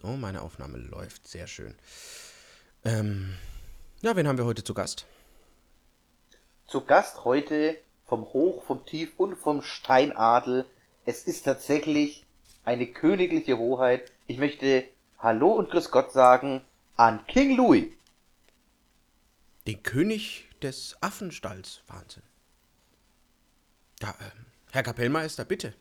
So, meine Aufnahme läuft. Sehr schön. Ähm, ja, wen haben wir heute zu Gast? Zu Gast heute vom Hoch, vom Tief und vom Steinadel. Es ist tatsächlich eine königliche Hoheit. Ich möchte Hallo und Grüß Gott sagen an King Louis. Den König des Affenstalls. Wahnsinn. Ja, äh, Herr Kapellmeister, bitte.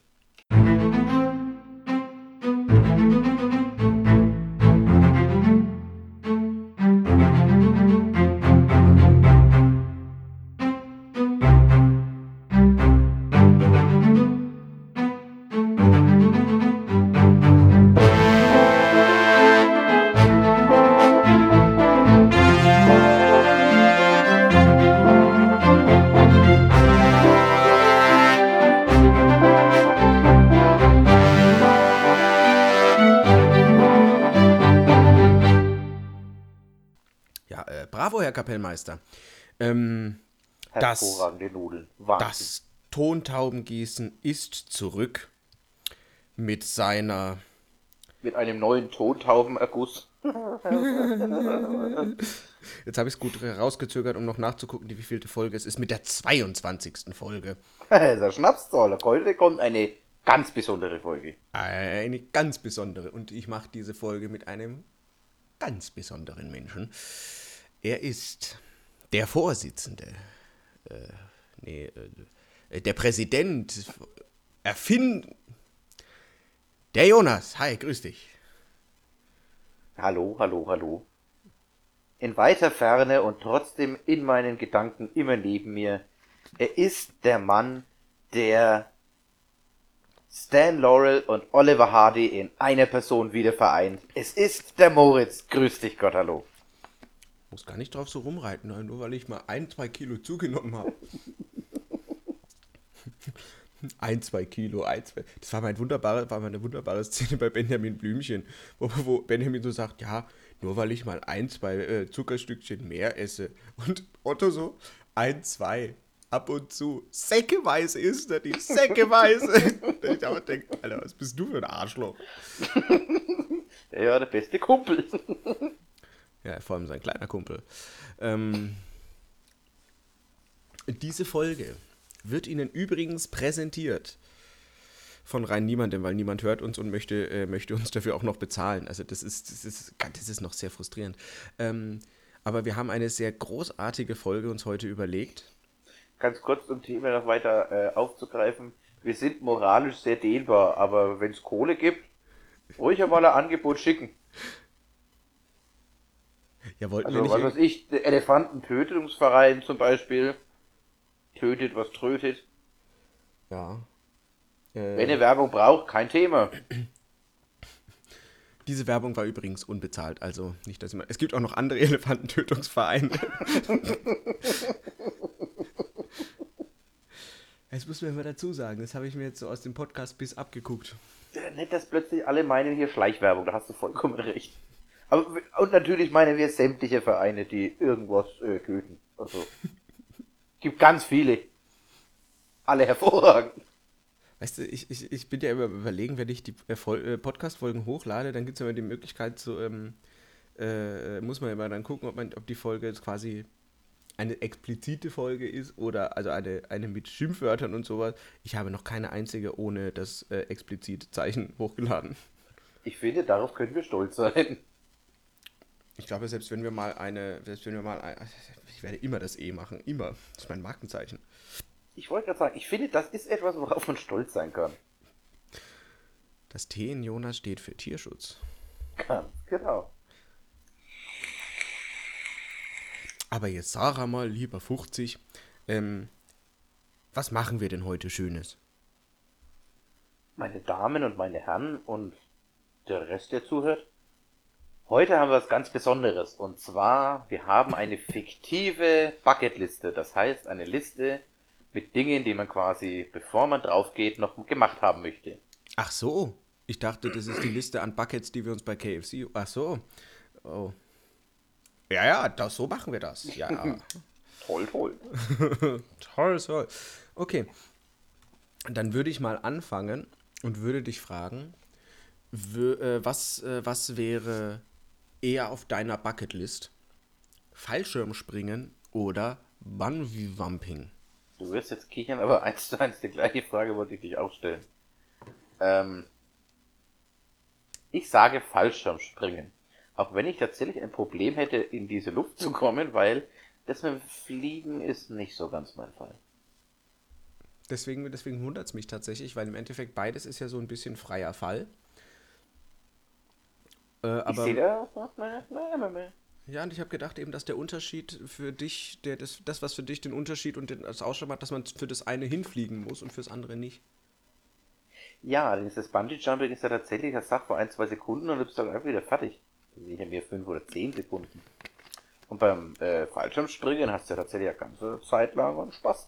Kapellmeister. Ähm, Hervorragende das, Nudeln. Wahnsinn. Das Tontaubengießen ist zurück mit seiner. Mit einem neuen Tontaubenerguss. Jetzt habe ich es gut rausgezögert, um noch nachzugucken, wie vielte Folge es ist. Mit der 22. Folge. der Schnapszahl. Heute kommt eine ganz besondere Folge. Eine ganz besondere. Und ich mache diese Folge mit einem ganz besonderen Menschen. Er ist der Vorsitzende, äh, nee, äh, der Präsident, Erfind. Der Jonas, hi, grüß dich. Hallo, hallo, hallo. In weiter Ferne und trotzdem in meinen Gedanken immer neben mir. Er ist der Mann, der Stan Laurel und Oliver Hardy in einer Person wieder vereint. Es ist der Moritz. Grüß dich, Gott, hallo. Muss gar nicht drauf so rumreiten, nur weil ich mal ein, zwei Kilo zugenommen habe. ein, zwei Kilo, ein, zwei. Das war, mein wunderbare, war meine wunderbare Szene bei Benjamin Blümchen, wo, wo Benjamin so sagt, ja, nur weil ich mal ein, zwei äh, Zuckerstückchen mehr esse. Und Otto so, ein, zwei, ab und zu. Säckeweise ist er die, säckeweise. ich aber denke, Alter, was bist du für ein Arschloch? ja, der beste Kumpel. Ja, vor allem sein kleiner Kumpel. Ähm, diese Folge wird Ihnen übrigens präsentiert von rein niemandem, weil niemand hört uns und möchte, äh, möchte uns dafür auch noch bezahlen. Also das ist, das ist, das ist noch sehr frustrierend. Ähm, aber wir haben eine sehr großartige Folge uns heute überlegt. Ganz kurz, um Thema noch weiter äh, aufzugreifen. Wir sind moralisch sehr dehnbar, aber wenn es Kohle gibt, ruhig einmal ein Angebot schicken. Ja, wollten also, wir nicht. Was weiß ich, der Elefantentötungsverein zum Beispiel. Tötet, was trötet. Ja. Äh, Wenn ihr Werbung braucht, kein Thema. Diese Werbung war übrigens unbezahlt, also nicht, dass immer. Es gibt auch noch andere Elefantentötungsvereine. Das muss man immer dazu sagen. Das habe ich mir jetzt so aus dem Podcast bis abgeguckt. Nicht, dass plötzlich alle meinen hier Schleichwerbung, da hast du vollkommen recht. Aber, und natürlich meinen wir sämtliche Vereine, die irgendwas äh, töten. Also, gibt ganz viele. Alle hervorragend. Weißt du, ich, ich, ich bin ja immer überlegen, wenn ich die äh, äh Podcast-Folgen hochlade, dann gibt es immer die Möglichkeit, so, ähm, äh, muss man immer dann gucken, ob, man, ob die Folge jetzt quasi eine explizite Folge ist oder also eine, eine mit Schimpfwörtern und sowas. Ich habe noch keine einzige ohne das äh, explizite Zeichen hochgeladen. Ich finde, darauf können wir stolz sein. Ich glaube, selbst wenn wir mal eine, selbst wenn wir mal, ein, ich werde immer das E machen, immer. Das ist mein Markenzeichen. Ich wollte gerade sagen, ich finde, das ist etwas, worauf man stolz sein kann. Das T in Jonas steht für Tierschutz. Ganz genau. Aber jetzt sag mal, lieber 50, ähm, was machen wir denn heute Schönes? Meine Damen und meine Herren und der Rest, der zuhört, Heute haben wir was ganz Besonderes. Und zwar, wir haben eine fiktive Bucketliste. Das heißt, eine Liste mit Dingen, die man quasi, bevor man drauf geht, noch gemacht haben möchte. Ach so. Ich dachte, das ist die Liste an Buckets, die wir uns bei KFC. Ach so. Oh. Ja, ja, das, so machen wir das. Ja. toll, toll. toll, toll. Okay. Dann würde ich mal anfangen und würde dich fragen, äh, was, äh, was wäre eher auf deiner Bucketlist? Fallschirmspringen oder Bungee-Wumping? Du wirst jetzt kichern, aber eins zu eins die gleiche Frage wollte ich dich auch stellen. Ähm, ich sage Fallschirmspringen. Auch wenn ich tatsächlich ein Problem hätte, in diese Luft zu kommen, weil das mit Fliegen ist nicht so ganz mein Fall. Deswegen, deswegen wundert es mich tatsächlich, weil im Endeffekt beides ist ja so ein bisschen freier Fall. Äh, aber, ich sehe. Ja, und ich habe gedacht eben, dass der Unterschied für dich, der, das, das, was für dich den Unterschied und den, das Ausschlag hat, dass man für das eine hinfliegen muss und fürs andere nicht. Ja, allerdings das Bungee-Jumping ist ja tatsächlich, das sagt vor ein, zwei Sekunden und du bist dann einfach wieder fertig. Ich habe mir fünf oder zehn Sekunden. Und beim äh, Fallschirmspringen hast du ja tatsächlich eine ganze Zeit lang und Spaß.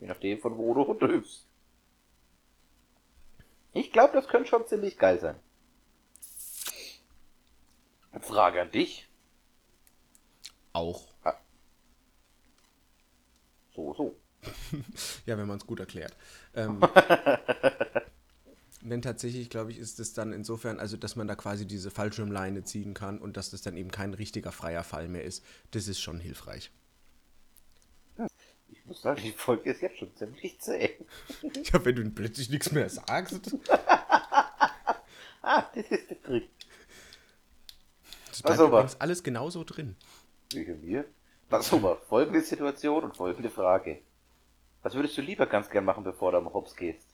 Je nachdem, von wo du runterhüpfst. Ich glaube, das könnte schon ziemlich geil sein. Frage an dich. Auch. Ah. So, so. ja, wenn man es gut erklärt. Ähm, denn tatsächlich, glaube ich, ist es dann insofern, also dass man da quasi diese Fallschirmleine ziehen kann und dass das dann eben kein richtiger freier Fall mehr ist, das ist schon hilfreich. Ich muss sagen, die Folge ist jetzt schon ziemlich zäh. ja, wenn du plötzlich nichts mehr sagst. ah, das ist der Trick. Das bleibt also, übrigens alles genauso drin. Wegen mir? Also mal, folgende Situation und folgende Frage. Was würdest du lieber ganz gern machen, bevor du am Hops gehst?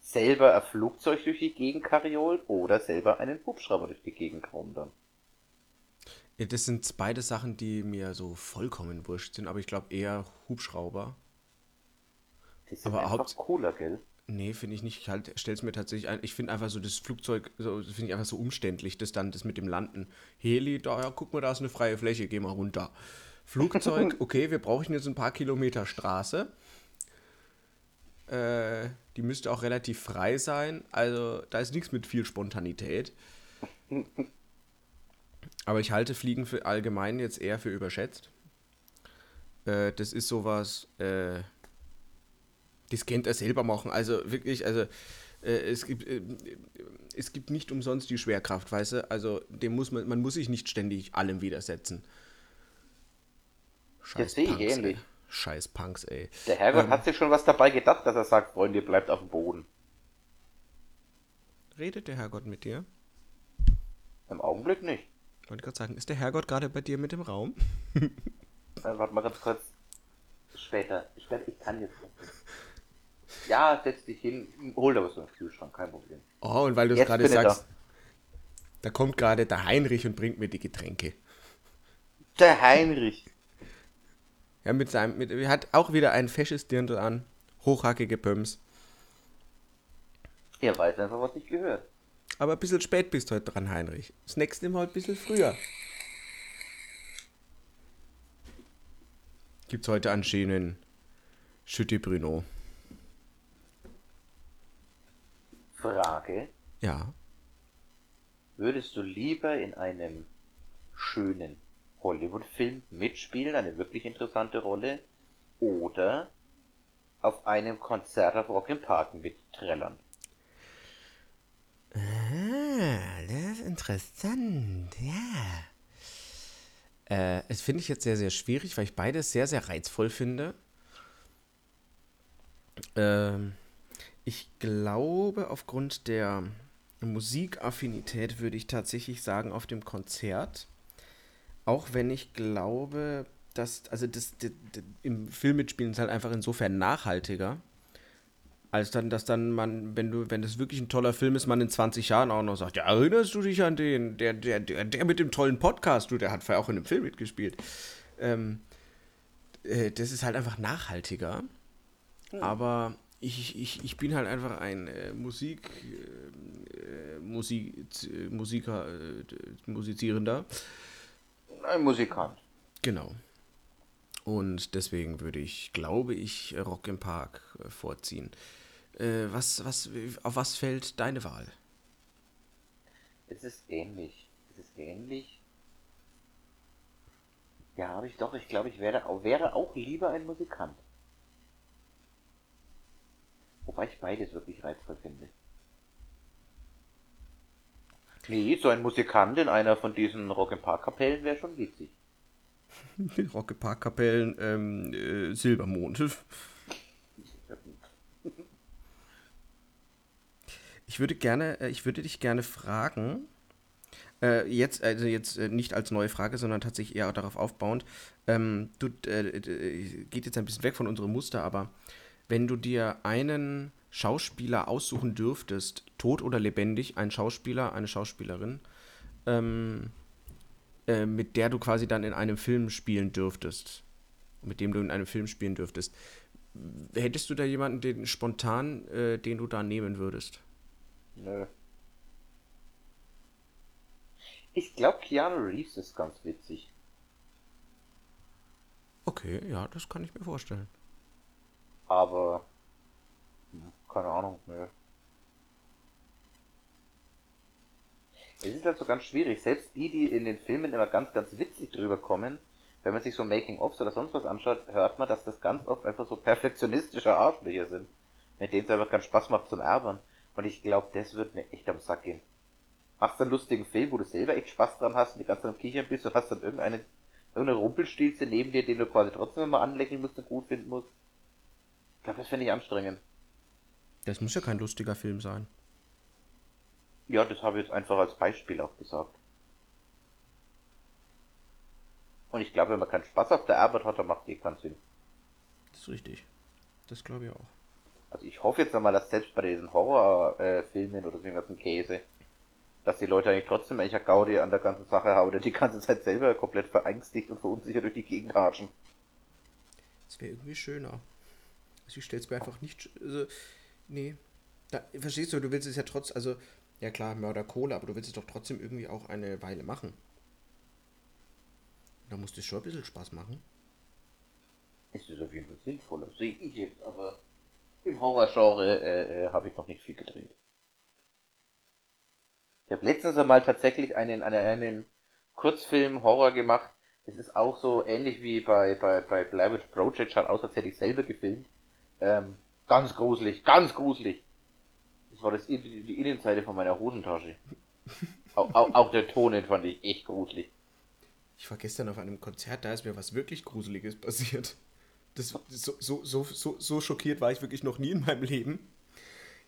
Selber ein Flugzeug durch die Gegend kariolen oder selber einen Hubschrauber durch die Gegend dann? Ja, das sind beide Sachen, die mir so vollkommen wurscht sind, aber ich glaube eher Hubschrauber. Die sind aber einfach cooler, gell? Nee, finde ich nicht. Ich halt, stell's mir tatsächlich ein. Ich finde einfach so das Flugzeug, so, finde ich einfach so umständlich, das dann, das mit dem Landen. Heli, da, ja, guck mal, da ist eine freie Fläche, geh mal runter. Flugzeug, okay, wir brauchen jetzt ein paar Kilometer Straße. Äh, die müsste auch relativ frei sein. Also, da ist nichts mit viel Spontanität. Aber ich halte Fliegen für allgemein jetzt eher für überschätzt. Äh, das ist sowas, äh, das kennt er selber machen. Also wirklich, also äh, es, gibt, äh, es gibt nicht umsonst die Schwerkraft, weißt du? Also dem muss man, man muss sich nicht ständig allem widersetzen. Scheiß das sehe ich ähnlich. Ey. Scheiß Punks, ey. Der Herrgott ähm, hat sich schon was dabei gedacht, dass er sagt, Freunde, ihr bleibt auf dem Boden. Redet der Herrgott mit dir? Im Augenblick nicht. Ich wollte gerade sagen, ist der Herrgott gerade bei dir mit im Raum? warte mal ganz kurz. Später. Ich, werd, ich kann jetzt nicht. Ja, setz dich hin, hol da was aus dem Kühlschrank, kein Problem. Oh, und weil du es gerade sagst, da. da kommt gerade der Heinrich und bringt mir die Getränke. Der Heinrich. Ja, mit seinem, mit, er hat auch wieder ein fesches Dirndl an, hochhackige Pöms. Er weiß einfach, was ich gehört. Aber ein bisschen spät bist du heute dran, Heinrich. Das nächste Mal ein bisschen früher. Gibt's heute einen schönen Schütti Bruno. Frage. Ja. Würdest du lieber in einem schönen Hollywood-Film mitspielen, eine wirklich interessante Rolle, oder auf einem Konzert auf Rock im Park mitträllern? Ah, das ist interessant, ja. Äh, das finde ich jetzt sehr, sehr schwierig, weil ich beides sehr, sehr reizvoll finde. Ähm, ich glaube, aufgrund der Musikaffinität würde ich tatsächlich sagen, auf dem Konzert. Auch wenn ich glaube, dass, also das, das, das im Film mitspielen ist halt einfach insofern nachhaltiger, als dann, dass dann man, wenn du, wenn das wirklich ein toller Film ist, man in 20 Jahren auch noch sagt, ja, erinnerst du dich an den, der, der, der, der mit dem tollen Podcast, du, der hat vorher auch in einem Film mitgespielt. Ähm, äh, das ist halt einfach nachhaltiger. Hm. Aber ich, ich, ich bin halt einfach ein äh, Musik, äh, Musik, Musiker, äh, Musizierender. Ein Musikant. Genau. Und deswegen würde ich, glaube ich, Rock im Park äh, vorziehen. Äh, was, was, auf was fällt deine Wahl? Es ist ähnlich. Es ist ähnlich. Ja, habe ich doch. Ich glaube, ich wäre, wäre auch lieber ein Musikant. Wobei ich beides wirklich reizvoll finde. Nee, so ein Musikant in einer von diesen Rock'n'Park-Kapellen wäre schon witzig. Rock'n'Park-Kapellen, ähm, äh, Silbermond. Ich würde gerne, äh, ich würde dich gerne fragen, äh, jetzt, also jetzt äh, nicht als neue Frage, sondern tatsächlich eher darauf aufbauend. Ähm, du äh, geht jetzt ein bisschen weg von unserem Muster, aber wenn du dir einen Schauspieler aussuchen dürftest, tot oder lebendig, ein Schauspieler, eine Schauspielerin, ähm, äh, mit der du quasi dann in einem Film spielen dürftest, mit dem du in einem Film spielen dürftest, hättest du da jemanden, den spontan, äh, den du da nehmen würdest? Nö. Ich glaube, Keanu Reeves ist ganz witzig. Okay, ja, das kann ich mir vorstellen. Aber. Keine Ahnung, nö. Es ist halt so ganz schwierig. Selbst die, die in den Filmen immer ganz, ganz witzig drüber kommen, wenn man sich so Making-ofs oder sonst was anschaut, hört man, dass das ganz oft einfach so perfektionistische Arschlöcher sind, mit denen es einfach keinen Spaß macht zum Erbern. Und ich glaube, das wird mir echt am Sack gehen machst einen lustigen Film, wo du selber echt Spaß dran hast und die ganze Zeit am Kichern bist und hast dann irgendeine, irgendeine Rumpelstilze neben dir, den du quasi trotzdem immer anlächeln musst und gut finden musst. Ich glaube, das fände ich anstrengend. Das muss ja kein lustiger Film sein. Ja, das habe ich jetzt einfach als Beispiel auch gesagt. Und ich glaube, wenn man keinen Spaß auf der Arbeit hat, dann macht die keinen Sinn. Das ist richtig. Das glaube ich auch. Also ich hoffe jetzt einmal, dass selbst bei diesen Horrorfilmen äh, oder so irgendwas Käse, dass die Leute eigentlich trotzdem welcher Gaudi an der ganzen Sache haben oder die ganze Zeit selber komplett verängstigt und verunsichert durch die Gegend ratschen. Das wäre irgendwie schöner. Also ich stell's mir einfach nicht. Also, nee. Da, verstehst du, du willst es ja trotzdem, also, ja klar, Mörder Kohle, aber du willst es doch trotzdem irgendwie auch eine Weile machen. Da muss es schon ein bisschen Spaß machen. Es ist auf jeden Fall sinnvoller, sehe ich jetzt, aber im Horrorgenre äh, äh, habe ich noch nicht viel gedreht. Ich habe letztens einmal tatsächlich einen, einen, einen Kurzfilm Horror gemacht. Es ist auch so ähnlich wie bei, bei, bei Blair Witch Project, schaut aus, als hätte ich selber gefilmt. Ähm, ganz gruselig, ganz gruselig. Das war das, die Innenseite von meiner Hosentasche. auch, auch, auch der Ton, fand ich echt gruselig. Ich war gestern auf einem Konzert, da ist mir was wirklich Gruseliges passiert. Das, so, so, so, so, so schockiert war ich wirklich noch nie in meinem Leben.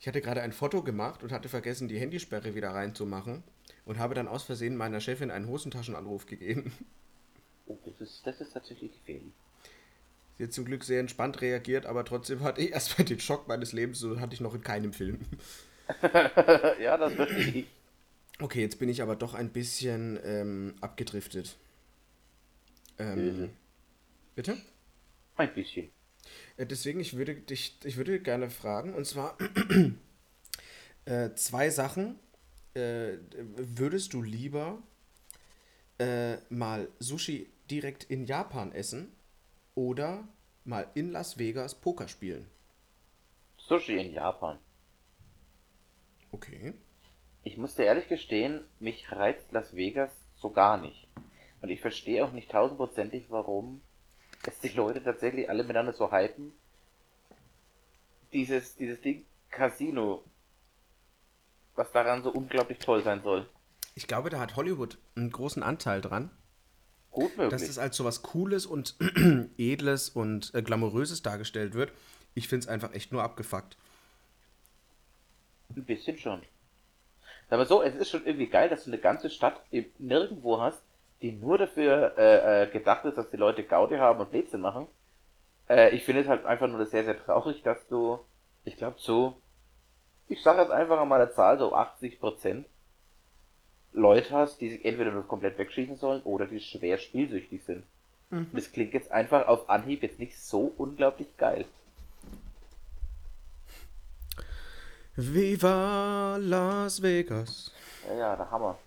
Ich hatte gerade ein Foto gemacht und hatte vergessen, die Handysperre wieder reinzumachen und habe dann aus Versehen meiner Chefin einen Hosentaschenanruf gegeben. Oh, das ist, das ist tatsächlich gefährlich. Hat zum Glück sehr entspannt reagiert, aber trotzdem hatte ich erstmal den Schock meines Lebens, so hatte ich noch in keinem Film. ja, das wird ich. Okay, jetzt bin ich aber doch ein bisschen ähm, abgedriftet. Ähm, bitte? Ein bisschen. Äh, deswegen, ich würde dich, ich würde gerne fragen, und zwar äh, zwei Sachen. Äh, würdest du lieber äh, mal Sushi direkt in Japan essen oder mal in Las Vegas Poker spielen? Sushi in Japan. Okay. Ich muss dir ehrlich gestehen, mich reizt Las Vegas so gar nicht. Und ich verstehe auch nicht tausendprozentig, warum dass die Leute tatsächlich alle miteinander so hypen. Dieses, dieses Ding Casino, was daran so unglaublich toll sein soll. Ich glaube, da hat Hollywood einen großen Anteil dran. Gut möglich. Dass das als so was Cooles und Edles und äh, Glamouröses dargestellt wird. Ich finde es einfach echt nur abgefuckt. Ein bisschen schon. Aber so, es ist schon irgendwie geil, dass du eine ganze Stadt nirgendwo hast, die nur dafür äh, äh, gedacht ist, dass die Leute Gaudi haben und Blödsinn machen. Äh, ich finde es halt einfach nur sehr, sehr traurig, dass du, ich glaube so, ich sage jetzt einfach mal eine Zahl, so 80% Leute hast, die sich entweder nur komplett wegschießen sollen oder die schwer spielsüchtig sind. Mhm. Das klingt jetzt einfach auf Anhieb jetzt nicht so unglaublich geil. Viva Las Vegas. Ja, ja, der Hammer.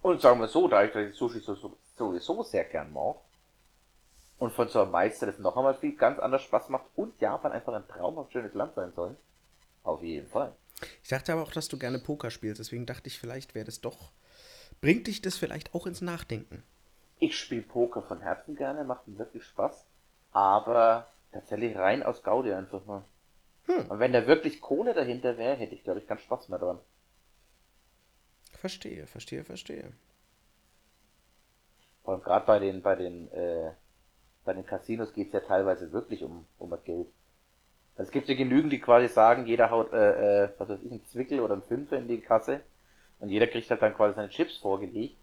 Und sagen wir so, da ich das Sushi so, so, sowieso sehr gern mag und von so einem Meister das noch einmal viel ganz anders Spaß macht und Japan einfach ein traumhaft schönes Land sein soll, auf jeden Fall. Ich dachte aber auch, dass du gerne Poker spielst, deswegen dachte ich, vielleicht wäre das doch. Bringt dich das vielleicht auch ins Nachdenken? Ich spiele Poker von Herzen gerne, macht mir wirklich Spaß, aber tatsächlich rein aus Gaudi einfach mal. Hm. Und wenn da wirklich Kohle dahinter wäre, hätte ich, glaube ich, keinen Spaß mehr dran. Verstehe, verstehe, verstehe. Und gerade bei den, bei den, äh, bei den Casinos geht es ja teilweise wirklich um, um das Geld. Also es gibt ja genügend, die quasi sagen, jeder haut, äh, äh, was weiß ich, einen Zwickel oder einen Fünfer in die Kasse und jeder kriegt halt dann quasi seine Chips vorgelegt.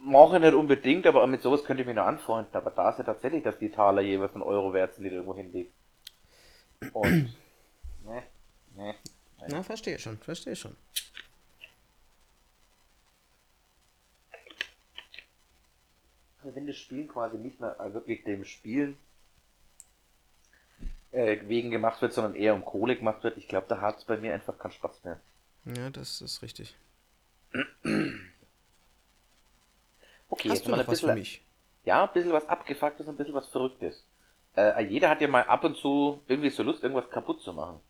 Mache nicht unbedingt, aber mit sowas könnte ich mich noch anfreunden. Aber da ist ja tatsächlich, dass die Taler jeweils einen Euro wert sind, die du irgendwo hinlegst. Und, ne, ne. Na, verstehe schon, verstehe schon. Also wenn das Spielen quasi nicht mehr äh, wirklich dem Spielen äh, wegen gemacht wird, sondern eher um Kohle gemacht wird, ich glaube, da hat es bei mir einfach keinen Spaß mehr. Ja, das ist richtig. Okay, Hast jetzt du mal ein was für bisschen, mich? ja, ein bisschen was abgefucktes und ein bisschen was Verrücktes. Äh, jeder hat ja mal ab und zu irgendwie so Lust, irgendwas kaputt zu machen.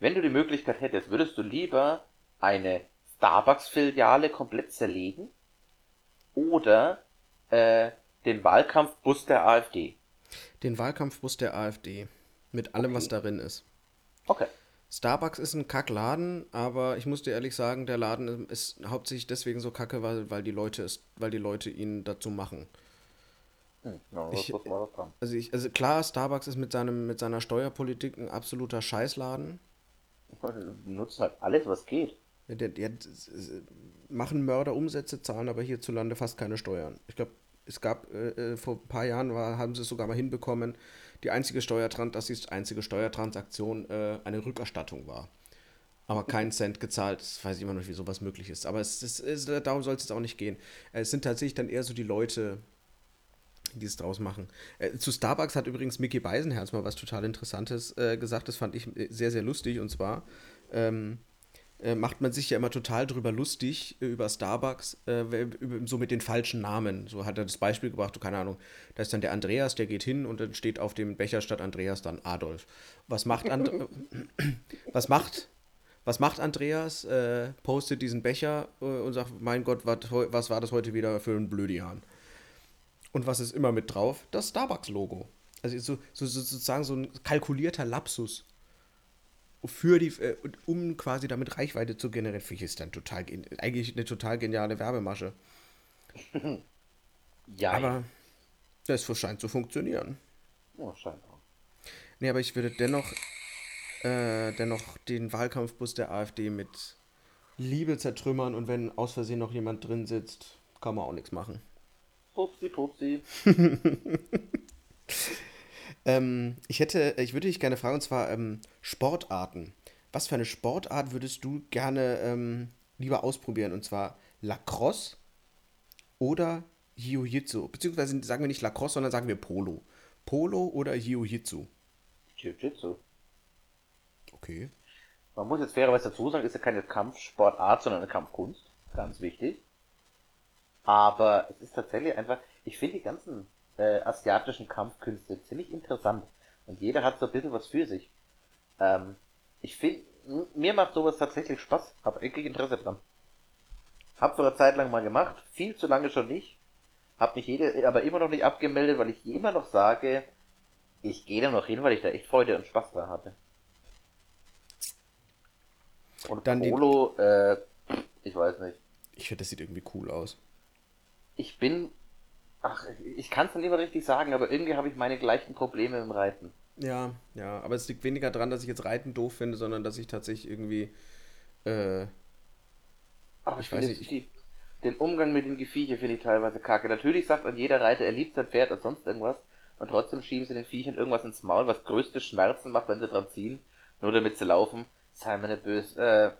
Wenn du die Möglichkeit hättest, würdest du lieber eine Starbucks-Filiale komplett zerlegen oder äh, den Wahlkampfbus der AfD? Den Wahlkampfbus der AfD. Mit allem, was Okay. darin ist. Okay. Starbucks ist ein Kackladen, aber ich muss dir ehrlich sagen, der Laden ist hauptsächlich deswegen so kacke, weil, weil die Leute es, weil die Leute ihn dazu machen. Hm, ja, Ich- was, was? Also ich, also klar, Starbucks ist mit seinem, mit seiner Steuerpolitik ein absoluter Scheißladen. Nutzen halt alles, was geht. Ja, Der, der, machen Mörder Umsätze, zahlen aber hierzulande fast keine Steuern. Ich glaube, es gab äh, äh, vor ein paar Jahren war, haben sie es sogar mal hinbekommen, die einzige Steuertran dass die einzige Steuertransaktion äh, eine Rückerstattung war. Aber keinen Cent gezahlt. Das weiß ich immer noch wie sowas möglich ist. Aber es, ist, es, darum soll es jetzt auch nicht gehen. Es sind tatsächlich dann eher so die Leute, die es draus machen. Äh, zu Starbucks hat übrigens Mickey Beisenherz mal was total Interessantes äh, gesagt. Das fand ich äh, sehr, sehr lustig. Und zwar ähm, äh, macht man sich ja immer total drüber lustig äh, über Starbucks, äh, so mit den falschen Namen. So hat er das Beispiel gebracht, keine Ahnung. Da ist dann der Andreas, der geht hin und dann steht auf dem Becher statt Andreas dann Adolf. Was macht, And was macht, was macht Andreas? Äh, postet diesen Becher und sagt, mein Gott, wat, was war das heute wieder für ein Blödian? Und was ist immer mit drauf? Das Starbucks-Logo. Also so, so, so, sozusagen so ein kalkulierter Lapsus. Für die, äh, um quasi damit Reichweite zu generieren, finde ich ist dann total, gen- eigentlich eine total geniale Werbemasche. Ja, Aber das scheint zu funktionieren. ja, scheinbar. Nee, aber ich würde dennoch, äh, dennoch den Wahlkampfbus der AfD mit Liebe zertrümmern und wenn aus Versehen noch jemand drin sitzt, kann man auch nichts machen. Pupsi, pupsi. Ähm, ich hätte, ich würde dich gerne fragen, und zwar ähm, Sportarten. Was für eine Sportart würdest du gerne ähm, lieber ausprobieren? Und zwar Lacrosse oder Jiu-Jitsu? Beziehungsweise sagen wir nicht Lacrosse, sondern sagen wir Polo. Polo oder Jiu-Jitsu? Jiu-Jitsu. Okay. Man muss jetzt fairerweise dazu sagen, ist ja keine Kampfsportart, sondern eine Kampfkunst. Ganz wichtig. Aber es ist tatsächlich einfach, ich finde die ganzen äh, asiatischen Kampfkünste ziemlich interessant. Und jeder hat so ein bisschen was für sich. Ähm, ich finde, mir macht sowas tatsächlich Spaß. Hab wirklich Interesse dran. Hab vor einer Zeit lang mal gemacht, viel zu lange schon nicht. Hab mich jede, aber immer noch nicht abgemeldet, weil ich immer noch sage, ich gehe da noch hin, weil ich da echt Freude und Spaß dran hatte. Und Dann die- Polo, äh, ich weiß nicht. Ich finde, das sieht irgendwie cool aus. Ich bin, ach, ich kann es nicht immer richtig sagen, aber irgendwie habe ich meine gleichen Probleme im Reiten. Ja, ja, aber es liegt weniger daran, dass ich jetzt Reiten doof finde, sondern dass ich tatsächlich irgendwie, äh, Aber Ich ich weiß nicht, die, den Umgang mit den Viechern finde ich teilweise kacke. Natürlich sagt an jeder Reiter, er liebt sein Pferd und sonst irgendwas. Und trotzdem schieben sie den Viechern irgendwas ins Maul, was größte Schmerzen macht, wenn sie dran ziehen. Nur damit sie laufen. Sei mir nicht böse. Äh,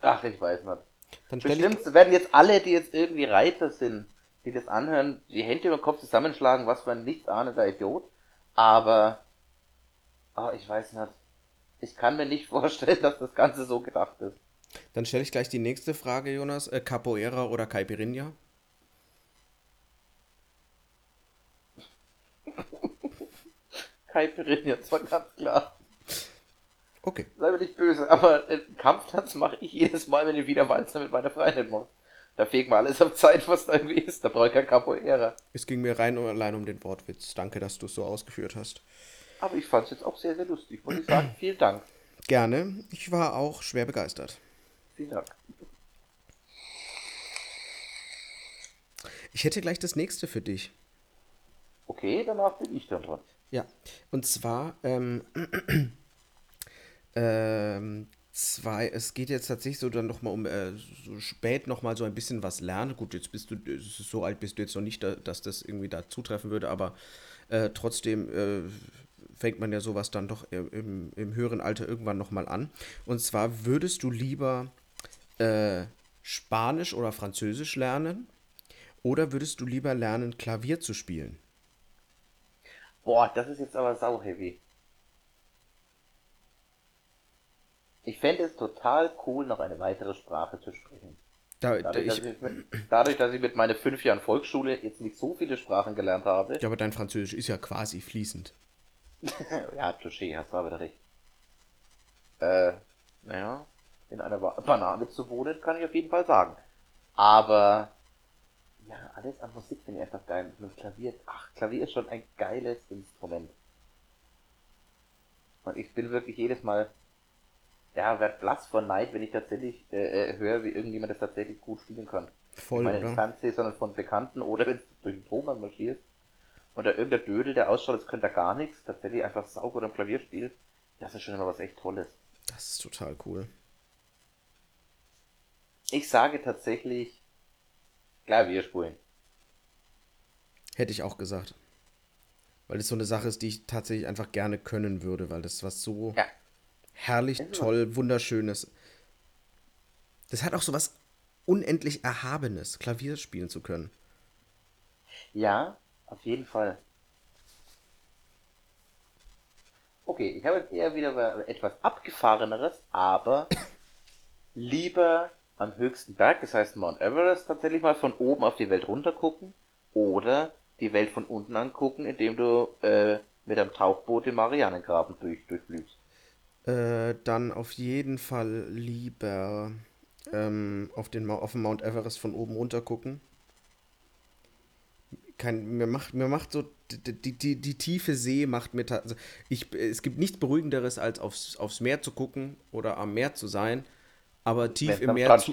ach, ich weiß nicht. dann Bestimmt werden jetzt alle, die jetzt irgendwie Reiter sind, die das anhören, die Hände über den Kopf zusammenschlagen, was für ein nichtsahnender Idiot. Aber, ah, ich weiß nicht. Ich kann mir nicht vorstellen, dass das Ganze so gedacht ist. dann stelle ich gleich die nächste Frage, Jonas. Äh, Capoeira oder Caipirinha? Kai Pirinha, das war ganz klar. Okay. Sei mir nicht böse, aber äh, Kampftanz mache ich jedes Mal, wenn ich wieder Walzer mit meiner Freundin mache. Da fehlt mir alles auf Zeit, was da irgendwie ist. Da brauche ich kein Capoeira. Es ging mir rein und allein um den Wortwitz. Danke, dass du es so ausgeführt hast. Aber ich fand es jetzt auch sehr, sehr lustig. Muss ich sagen, vielen Dank. Gerne. Ich war auch schwer begeistert. Vielen Dank. Ich hätte gleich das nächste für dich. Okay, danach bin ich dann dran. Ja, und zwar, ähm, ähm, zwei, es geht jetzt tatsächlich so dann nochmal um äh, so spät nochmal so ein bisschen was lernen. Gut, jetzt bist du, so alt bist du jetzt noch nicht, da, dass das irgendwie da zutreffen würde, aber äh, trotzdem äh, fängt man ja sowas dann doch im, im höheren Alter irgendwann nochmal an. Und zwar würdest du lieber äh, Spanisch oder Französisch lernen oder würdest du lieber lernen, Klavier zu spielen? Boah, das ist jetzt aber sau-heavy. Ich fände es total cool, noch eine weitere Sprache zu sprechen. Da, dadurch, da ich, dass ich mit, dadurch, dass ich mit meinen fünf Jahren Volksschule jetzt nicht so viele Sprachen gelernt habe. Ja, aber dein Französisch ist ja quasi fließend. ja, Touché, hast du aber recht. Äh, naja, in einer Banane zu wohnen, kann ich auf jeden Fall sagen. Aber ja, alles an Musik finde ich einfach geil. Mit Klavier, ach, Klavier ist schon ein geiles Instrument. Und ich bin wirklich jedes Mal, ja, werd blass vor Neid, wenn ich tatsächlich äh, äh, höre, wie irgendjemand das tatsächlich gut spielen kann. Voll, ich meine, oder? im Fernsehen, sondern von Bekannten oder wenn du durch den Thomann marschierst oder irgendein Dödel, der ausschaut, als könnte er gar nichts, tatsächlich einfach sauber am Klavier spielt, das ist schon immer was echt Tolles. Das ist total cool. Ich sage tatsächlich Klavierspulen. Hätte ich auch gesagt. Weil das so eine Sache ist, die ich tatsächlich einfach gerne können würde, weil das was so ja. Herrlich, toll, wunderschönes. Das hat auch so was unendlich Erhabenes, Klavier spielen zu können. Ja, auf jeden Fall. Okay, ich habe eher wieder etwas abgefahreneres, aber lieber am höchsten Berg, das heißt Mount Everest, tatsächlich mal von oben auf die Welt runter gucken oder die Welt von unten angucken, indem du äh, mit einem Tauchboot den Marianengraben durch, durchflügst. Äh, dann auf jeden Fall lieber ähm, auf, den, auf den Mount Everest von oben runter gucken. Kein, mir, macht, mir macht so die, die, die, die tiefe See macht mir also ich es gibt nichts beruhigenderes als aufs, aufs Meer zu gucken oder am Meer zu sein aber tief im Meer zu,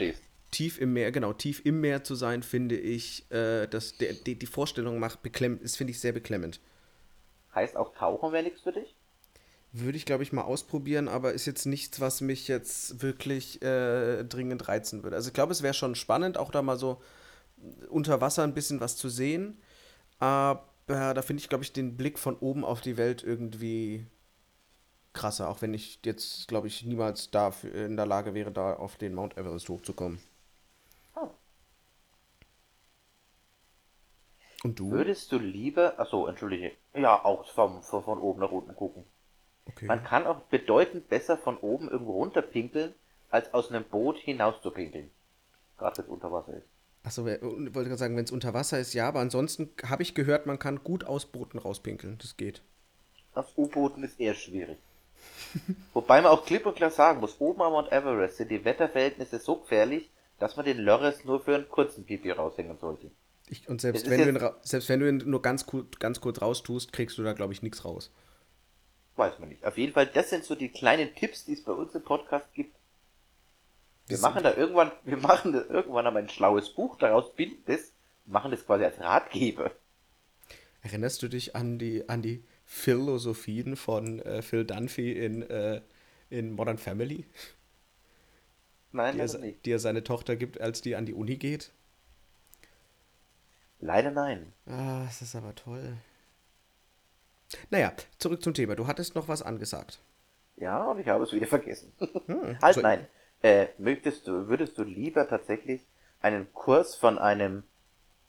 tief im Meer, genau, tief im Meer zu sein, finde ich, äh, dass der, die, die Vorstellung macht beklemmt, ist, finde ich sehr beklemmend. Heißt auch Tauchen wäre nichts für dich? Würde ich, glaube ich, mal ausprobieren, aber ist jetzt nichts, was mich jetzt wirklich äh, dringend reizen würde. Also ich glaube, es wäre schon spannend, auch da mal so unter Wasser ein bisschen was zu sehen. Aber da finde ich, glaube ich, den Blick von oben auf die Welt irgendwie krasser, auch wenn ich jetzt, glaube ich, niemals da in der Lage wäre, da auf den Mount Everest hochzukommen. Oh. Und du? Würdest du lieber, achso, entschuldige, ja, auch vom, von, von oben nach unten gucken. Okay. Man kann auch bedeutend besser von oben irgendwo runter pinkeln, als aus einem Boot hinaus zu pinkeln. Gerade wenn es unter Wasser ist. Achso, ich wollte gerade sagen, wenn es unter Wasser ist, ja, aber ansonsten habe ich gehört, man kann gut aus Booten rauspinkeln. Das geht. Aus U-Booten ist eher schwierig. Wobei man auch klipp und klar sagen muss, oben am Mount Everest sind die Wetterverhältnisse so gefährlich, dass man den Lörres nur für einen kurzen Pipi raushängen sollte. Ich, und selbst wenn, du ihn, selbst wenn du ihn nur ganz, ganz kurz raustust, kriegst du da, glaube ich, nichts raus. Weiß man nicht. Auf jeden Fall, das sind so die kleinen Tipps, die es bei uns im Podcast gibt. Wir machen da irgendwann, wir machen da irgendwann einmal ein schlaues Buch daraus, binden das, machen das quasi als Ratgeber. Erinnerst du dich an die, an die Philosophien von äh, Phil Dunphy in, äh, in Modern Family? Nein, die er, nicht. Die er seine Tochter gibt, als die an die Uni geht? Leider nein. Ah, das ist aber toll. Naja, zurück zum Thema. Du hattest noch was angesagt. Ja, und ich habe es wieder vergessen. Hm, halt, so nein. Äh, möchtest du, würdest du lieber tatsächlich einen Kurs von einem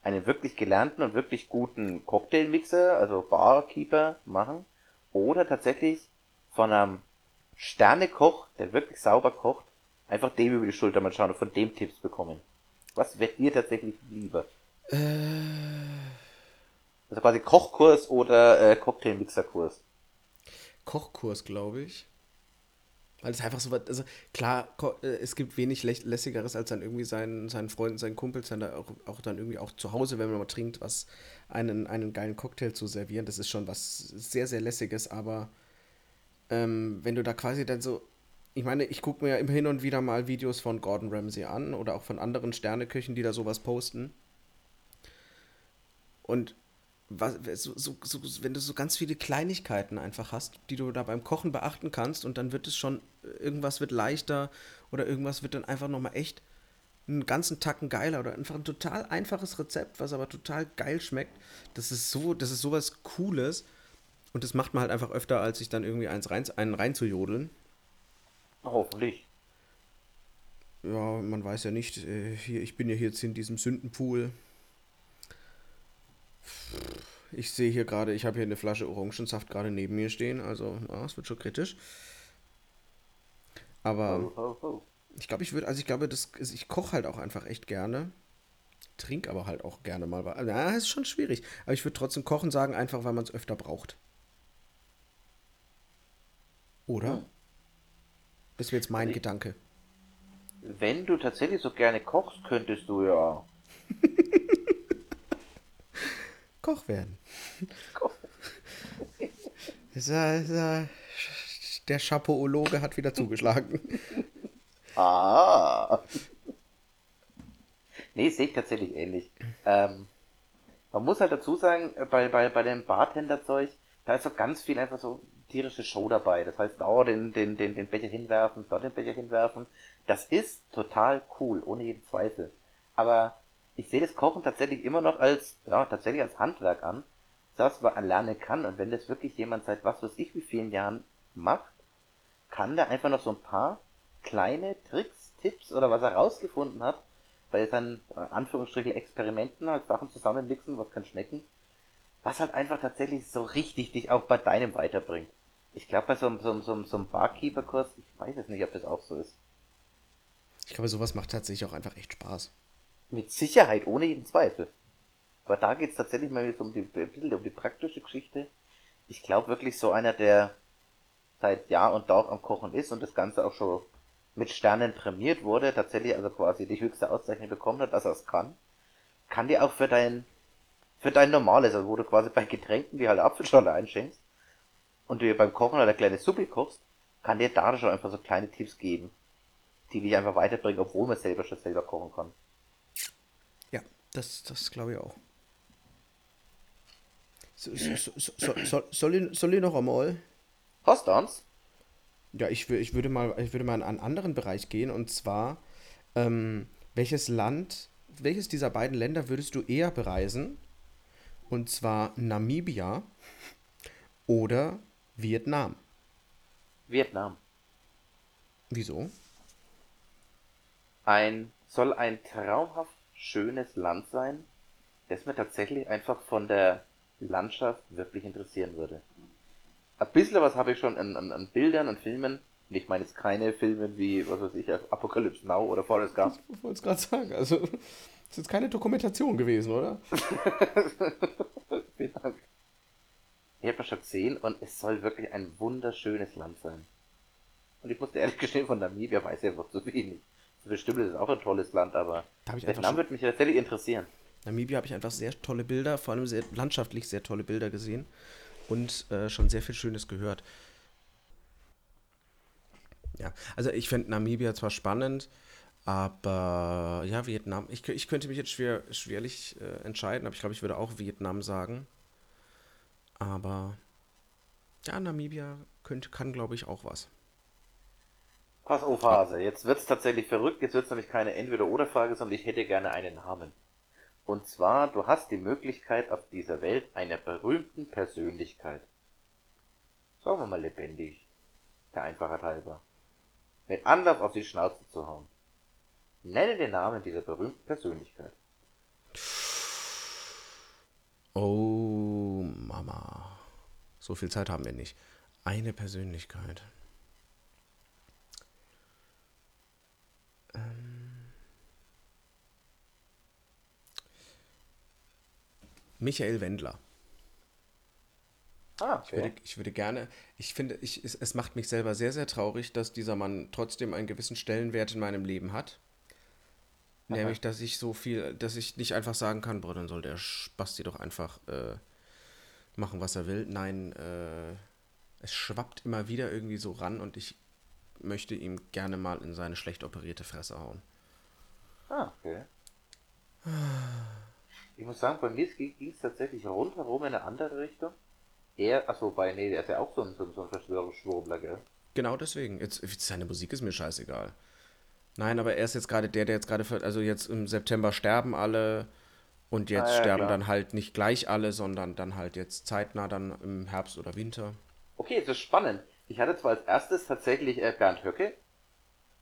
einen wirklich gelernten und wirklich guten Cocktailmixer, also Barkeeper machen oder tatsächlich von einem Sternekoch, der wirklich sauber kocht, einfach dem über die Schulter mal schauen und von dem Tipps bekommen. Was wird dir tatsächlich lieber? Äh... Also quasi Kochkurs oder äh, Cocktailmixerkurs? Kochkurs, glaube ich. Weil es einfach so was, also klar, äh, es gibt wenig lässigeres, als dann irgendwie seinen, seinen Freunden, seinen Kumpels dann da auch, auch dann irgendwie auch zu Hause, wenn man mal trinkt, was einen, einen geilen Cocktail zu servieren. Das ist schon was sehr, sehr lässiges, aber ähm, wenn du da quasi dann so ich meine, ich gucke mir ja immer hin und wieder mal Videos von Gordon Ramsay an oder auch von anderen Sterneköchen, die da sowas posten. Und was, so, so, so, wenn du so ganz viele Kleinigkeiten einfach hast, die du da beim Kochen beachten kannst und dann wird es schon, irgendwas wird leichter oder irgendwas wird dann einfach nochmal echt einen ganzen Tacken geiler oder einfach ein total einfaches Rezept, was aber total geil schmeckt. Das ist so, das ist sowas Cooles und das macht man halt einfach öfter, als sich dann irgendwie eins rein, einen reinzujodeln. Hoffentlich. Ja, man weiß ja nicht, äh, hier, ich bin ja jetzt in diesem Sündenpool. Ich sehe hier gerade, ich habe hier eine Flasche Orangensaft gerade neben mir stehen, also es wird schon kritisch. Aber oh, oh, oh. ich glaube, ich würde, also ich glaube, das, ich koche halt auch einfach echt gerne. Trink aber halt auch gerne mal. Ja, ist schon schwierig. Aber ich würde trotzdem kochen sagen, einfach weil man es öfter braucht. Oder? Hm. Das wäre jetzt mein also Gedanke. Wenn du tatsächlich so gerne kochst, könntest du ja. Koch werden. Koch. der Chapeauologe hat wieder zugeschlagen. ah. Nee, sehe ich tatsächlich ähnlich. Ähm, man muss halt dazu sagen, bei, bei, bei dem Bartender-Zeug, da ist doch ganz viel einfach so tierische Show dabei. Das heißt, da den, den, den, den Becher hinwerfen, dort den Becher hinwerfen. Das ist total cool, ohne jeden Zweifel. Aber ich sehe das Kochen tatsächlich immer noch als, ja, tatsächlich als Handwerk an, das man lernen kann. Und wenn das wirklich jemand seit was weiß ich wie vielen Jahren macht, kann der einfach noch so ein paar kleine Tricks, Tipps oder was er rausgefunden hat, bei seinen äh, Anführungsstrichen Experimenten halt Sachen zusammenmixen, was kann schmecken, was halt einfach tatsächlich so richtig dich auch bei deinem weiterbringt. Ich glaube, bei so, so, so, so einem Barkeeper-Kurs, ich weiß es nicht, ob das auch so ist. Ich glaube, sowas macht tatsächlich auch einfach echt Spaß. Mit Sicherheit, ohne jeden Zweifel. Aber da geht es tatsächlich mal um die, ein bisschen um die praktische Geschichte. Ich glaube wirklich, so einer, der seit Jahr und Tag am Kochen ist und das Ganze auch schon mit Sternen prämiert wurde, tatsächlich also quasi die höchste Auszeichnung bekommen hat, dass er es kann, kann dir auch für dein, für dein normales, also wo du quasi bei Getränken wie halt Apfelschorle einschenkst, und du dir beim Kochen eine kleine Suppe kochst, kann dir da schon einfach so kleine Tipps geben, die dich einfach weiterbringen, obwohl man selber schon selber kochen kann. Das, das glaube ich auch. So, so, so, soll, soll, ich, soll ich noch einmal? Hast du uns? Ja, ich, ich, würde mal, ich würde mal in einen anderen Bereich gehen und zwar, ähm, welches Land, welches dieser beiden Länder würdest du eher bereisen? Und zwar Namibia oder Vietnam. Vietnam. Wieso? Ein soll ein traumhaft schönes Land sein, das mir tatsächlich einfach von der Landschaft wirklich interessieren würde. Ein bisschen was habe ich schon an, an, an Bildern und Filmen. Ich meine jetzt keine Filme wie, was weiß ich, Apocalypse Now oder Forrest Gump. Ich wollte es gerade sagen, also das ist jetzt keine Dokumentation gewesen, oder? Vielen Dank. Ich habe das schon gesehen und es soll wirklich ein wunderschönes Land sein. Und ich musste ehrlich gestehen, von Namibia weiß ich einfach zu wenig. Bestimmt ist es auch ein tolles Land, aber Vietnam würde mich tatsächlich interessieren. Namibia habe ich einfach sehr tolle Bilder, vor allem sehr landschaftlich sehr tolle Bilder gesehen und äh, schon sehr viel Schönes gehört. Ja, also ich fände Namibia zwar spannend, aber ja, Vietnam, ich, ich könnte mich jetzt schwer, schwerlich äh, entscheiden, aber ich glaube, ich würde auch Vietnam sagen. Aber ja, Namibia könnte, kann, glaube ich, auch was. Pass auf, Hase. Jetzt wird es tatsächlich verrückt. Jetzt wird es nämlich keine Entweder-Oder-Frage, sondern ich hätte gerne einen Namen. Und zwar, du hast die Möglichkeit auf dieser Welt einer berühmten Persönlichkeit. Sagen wir mal lebendig. Der Einfachheit halber. Mit Anlauf auf die Schnauze zu hauen. Nenne den Namen dieser berühmten Persönlichkeit. Oh, Mama. So viel Zeit haben wir nicht. Eine Persönlichkeit. Michael Wendler. Ah, okay. ich, würde, ich würde gerne, ich finde, ich, es, es macht mich selber sehr, sehr traurig, dass dieser Mann trotzdem einen gewissen Stellenwert in meinem Leben hat. Aha. Nämlich, dass ich so viel, dass ich nicht einfach sagen kann, boah, dann soll der Spasti doch einfach äh, machen, was er will. Nein, äh, es schwappt immer wieder irgendwie so ran und ich möchte ihm gerne mal in seine schlecht operierte Fresse hauen. Ah, okay. Ich muss sagen, bei mir ging es tatsächlich rundherum in eine andere Richtung. Er, achso, bei, nee, der ist ja auch so ein, so ein Verschwörungsschwurbler, gell? Genau deswegen. Jetzt, seine Musik ist mir scheißegal. Nein, aber er ist jetzt gerade der, der jetzt gerade, also jetzt im September sterben alle und jetzt ah, ja, sterben klar. dann halt nicht gleich alle, sondern dann halt jetzt zeitnah dann im Herbst oder Winter. Okay, das ist spannend. Ich hatte zwar als erstes tatsächlich äh, Bernd Höcke,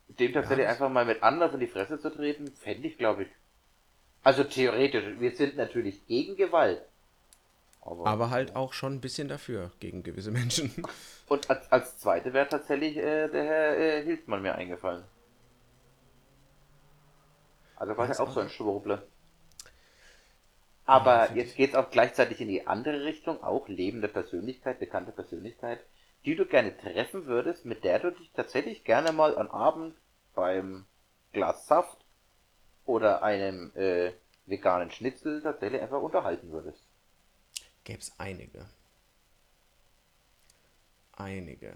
dem tatsächlich ja, einfach mal mit anders in die Fresse zu treten, fände ich, glaube ich. Also theoretisch, wir sind natürlich gegen Gewalt. Aber, aber halt auch schon ein bisschen dafür, gegen gewisse Menschen. Und als, als zweite wäre tatsächlich äh, der Herr äh, Hildmann mir eingefallen. Also war er auch so ein Schwurbler. Aber ja, jetzt geht es auch gleichzeitig in die andere Richtung, auch lebende Persönlichkeit, bekannte Persönlichkeit, die du gerne treffen würdest, mit der du dich tatsächlich gerne mal am Abend beim Glas Saft oder einem äh, veganen Schnitzel tatsächlich einfach unterhalten würdest. Gäbe es einige. Einige.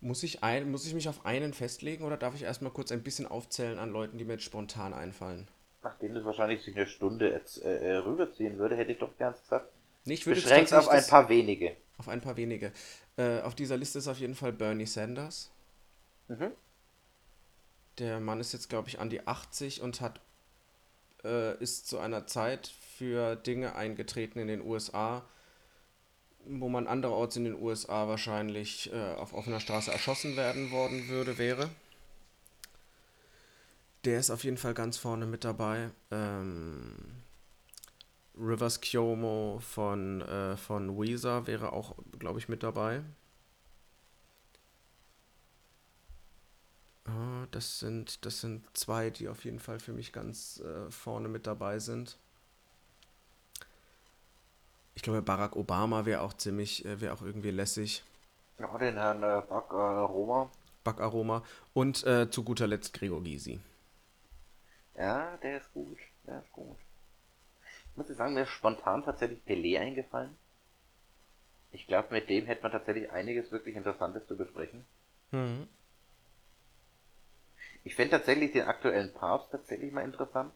Muss ich, ein, muss ich mich auf einen festlegen oder darf ich erstmal kurz ein bisschen aufzählen an Leuten, die mir jetzt spontan einfallen? Nachdem das wahrscheinlich sich eine Stunde jetzt, äh, äh, rüberziehen würde, hätte ich doch gern gesagt. Nee, ich würde Beschränkt auf ein paar wenige. Auf ein paar wenige. Äh, auf dieser Liste ist auf jeden Fall Bernie Sanders. Mhm. Der Mann ist jetzt, glaube ich, an die 80 und hat äh, ist zu einer Zeit für Dinge eingetreten in den USA, wo man anderorts in den USA wahrscheinlich äh, auf offener Straße erschossen werden worden würde, wäre. Der ist auf jeden Fall ganz vorne mit dabei. Ähm, Rivers Cuomo von, äh, von Weezer wäre auch, glaube ich, mit dabei. Das, sind, das sind zwei, die auf jeden Fall für mich ganz äh, vorne mit dabei sind. Ich glaube, Barack Obama wäre auch ziemlich, äh, wäre auch irgendwie lässig. Ja, den Herrn äh, Buck Aroma. Buck Aroma. Und äh, zu guter Letzt Gregor Gysi. Ja, der ist gut. Der ist gut. Ich muss sagen, mir ist spontan tatsächlich Pelé eingefallen. Ich glaube, mit dem hätte man tatsächlich einiges wirklich Interessantes zu besprechen. Mhm. Ich fände tatsächlich den aktuellen Papst tatsächlich mal interessant.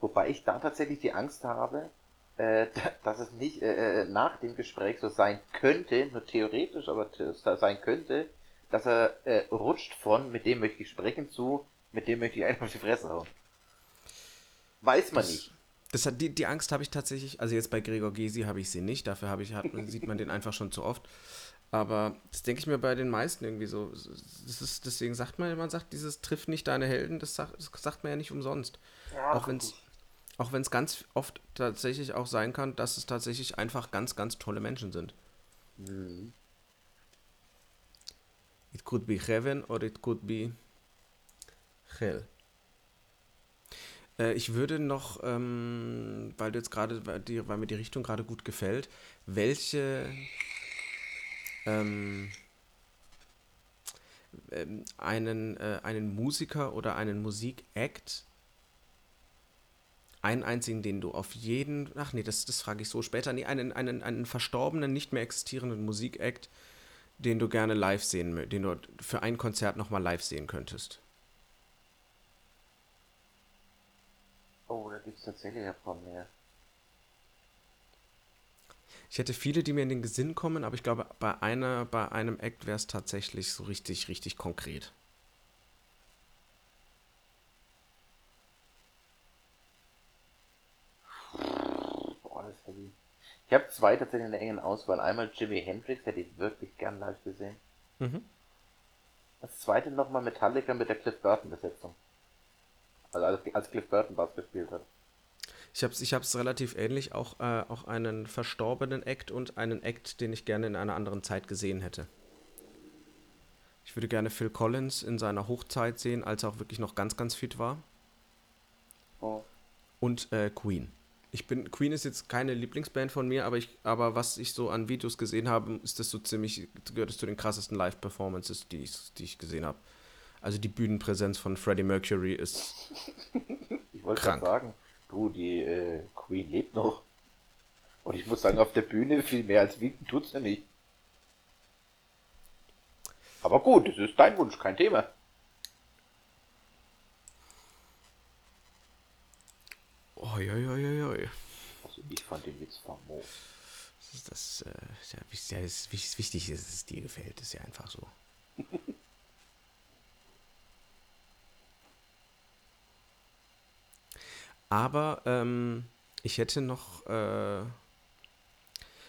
Wobei ich da tatsächlich die Angst habe, äh, dass es nicht äh, äh, nach dem Gespräch so sein könnte, nur theoretisch, aber sein könnte, dass er äh, rutscht von, mit dem möchte ich sprechen, zu, mit dem möchte ich einfach auf die Fresse hauen. Weiß man das, nicht. Das hat, die, die Angst habe ich tatsächlich, also jetzt bei Gregor Gysi habe ich sie nicht, dafür habe ich, hat, sieht man den einfach schon zu oft. Aber das denke ich mir bei den meisten irgendwie so. Das ist, deswegen sagt man, man sagt, dieses trifft nicht deine Helden, das sagt, das sagt man ja nicht umsonst. Ja, auch wenn es auch wenn es ganz oft tatsächlich auch sein kann, dass es tatsächlich einfach ganz, ganz tolle Menschen sind. Mhm. It could be heaven or it could be hell. Äh, ich würde noch, ähm, weil du jetzt gerade, weil, weil, mir die Richtung gerade gut gefällt, welche ähm, ähm, einen, äh, einen Musiker oder einen Musikact einen einzigen, den du auf jeden, ach nee, das, das frage ich so später, nee, einen, einen, einen verstorbenen, nicht mehr existierenden Musikact, den du gerne live sehen, den du für ein Konzert nochmal live sehen könntest. Oh, da gibt es tatsächlich ein paar mehr. Ich hätte viele, die mir in den Gesinn kommen, aber ich glaube, bei einer, bei einem Act wäre es tatsächlich so richtig, richtig konkret. Ich habe zwei tatsächlich in der engen Auswahl. Einmal Jimi Hendrix, hätte ich wirklich gern live gesehen. Mhm. Das zweite nochmal Metallica mit der Cliff Burton Besetzung. Also als, als Cliff Burton Bass gespielt hat. Ich habe es ich hab's relativ ähnlich, auch, äh, auch einen verstorbenen Act und einen Act, den ich gerne in einer anderen Zeit gesehen hätte. Ich würde gerne Phil Collins in seiner Hochzeit sehen, als er auch wirklich noch ganz, ganz fit war. Oh. Und äh, Queen ich bin, Queen ist jetzt keine Lieblingsband von mir, aber ich, aber was ich so an Videos gesehen habe, ist das so ziemlich, gehört es zu den krassesten Live-Performances, die ich, die ich gesehen habe. Also die Bühnenpräsenz von Freddie Mercury ist. ich wollte gerade sagen, du, die äh, Queen lebt noch. Und ich muss sagen, auf der Bühne viel mehr als winken tut's ja nicht. Aber gut, das ist dein Wunsch, kein Thema. Oi, oi, oi, oi. Also ich fand den Witz famos. Das ist das, äh, ja, wichtig, dass es dir gefällt. ist ja einfach so. Aber ähm, ich hätte noch. Äh,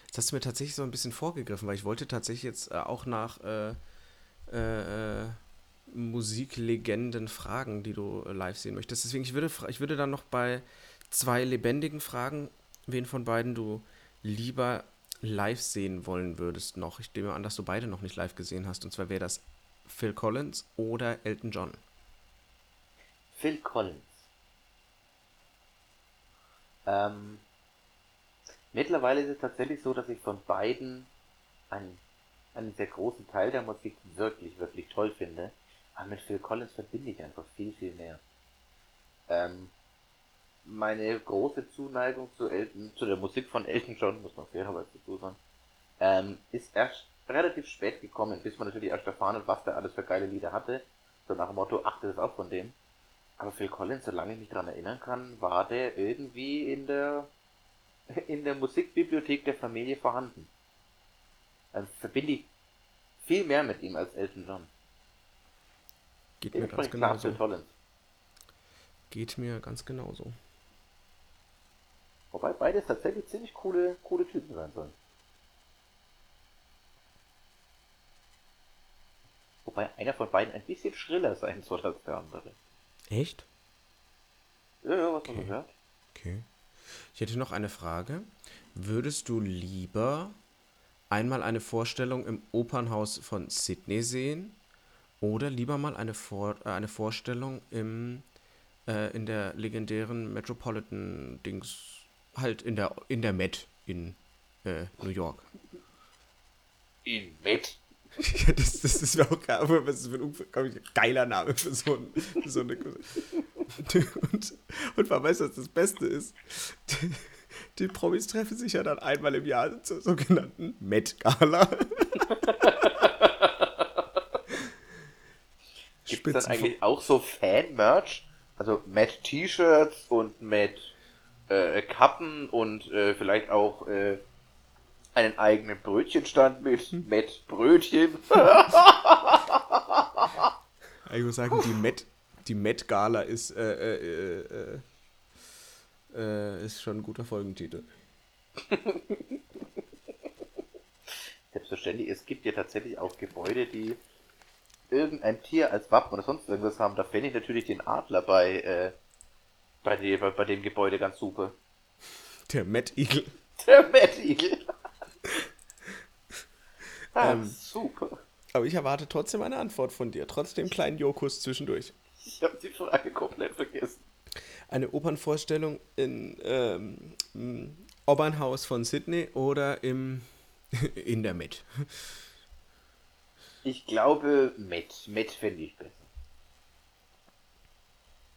jetzt hast du mir tatsächlich so ein bisschen vorgegriffen, weil ich wollte tatsächlich jetzt äh, auch nach äh, äh, äh, Musiklegenden fragen, die du äh, live sehen möchtest. Deswegen, ich würde, ich würde dann noch bei zwei lebendigen fragen, wen von beiden du lieber live sehen wollen würdest noch. Ich nehme an, dass du beide noch nicht live gesehen hast. Und zwar wäre das Phil Collins oder Elton John. Phil Collins. Ähm, mittlerweile ist es tatsächlich so, dass ich von beiden einen, einen sehr großen Teil der Musik wirklich, wirklich toll finde. Aber mit Phil Collins verbinde ich einfach viel, viel mehr. Ähm, meine große Zuneigung zu, Elton, zu der Musik von Elton John, muss man fairerweise dazu sagen, ähm, ist erst relativ spät gekommen, bis man natürlich erst erfahren hat, was der alles für geile Lieder hatte. So nach dem Motto, ach, das auch von dem. Aber Phil Collins, solange ich mich daran erinnern kann, war der irgendwie in der in der Musikbibliothek der Familie vorhanden. Also verbinde ich viel mehr mit ihm als Elton John. Geht mir ganz genauso. Collins. Geht mir ganz genauso. Wobei beides tatsächlich ziemlich coole, coole Typen sein sollen. Wobei einer von beiden ein bisschen schriller sein soll als der andere. Echt? Ja, ja, was man Okay. so hört. Okay. Ich hätte noch eine Frage. Würdest du lieber einmal eine Vorstellung im Opernhaus von Sydney sehen oder lieber mal eine, Vor äh, eine Vorstellung im, äh, in der legendären Metropolitan Dings, halt in der, in der Met in äh, New York? In Met. Ja, das, das ist mir auch geil, aber was ist für ein geiler Name für so, ein, für so eine. Und, und man weiß, was das Beste ist. Die, die Promis treffen sich ja dann einmal im Jahr zur sogenannten Met-Gala. Gibt es dann eigentlich auch so Fan-Merch? Also Met-T-Shirts und Met äh, Kappen und äh, vielleicht auch äh, einen eigenen Brötchenstand mit Met Brötchen. Ich muss sagen, die Met, die Met Gala ist, äh, äh, äh, äh, ist schon ein guter Folgentitel. Selbstverständlich, es gibt ja tatsächlich auch Gebäude, die irgendein Tier als Wappen oder sonst irgendwas haben. Da fände ich natürlich den Adler bei, äh, bei, dem, bei, bei dem Gebäude ganz super. Der Met Eagle. Der Met-Igel. Ah, Ähm. super. Aber ich erwarte trotzdem eine Antwort von dir, trotz dem kleinen Jokus zwischendurch. Ich habe die Frage komplett vergessen. Eine Opernvorstellung in, ähm, im Opernhaus von Sydney oder im, in der Met. Ich glaube, Met. Met fände ich besser.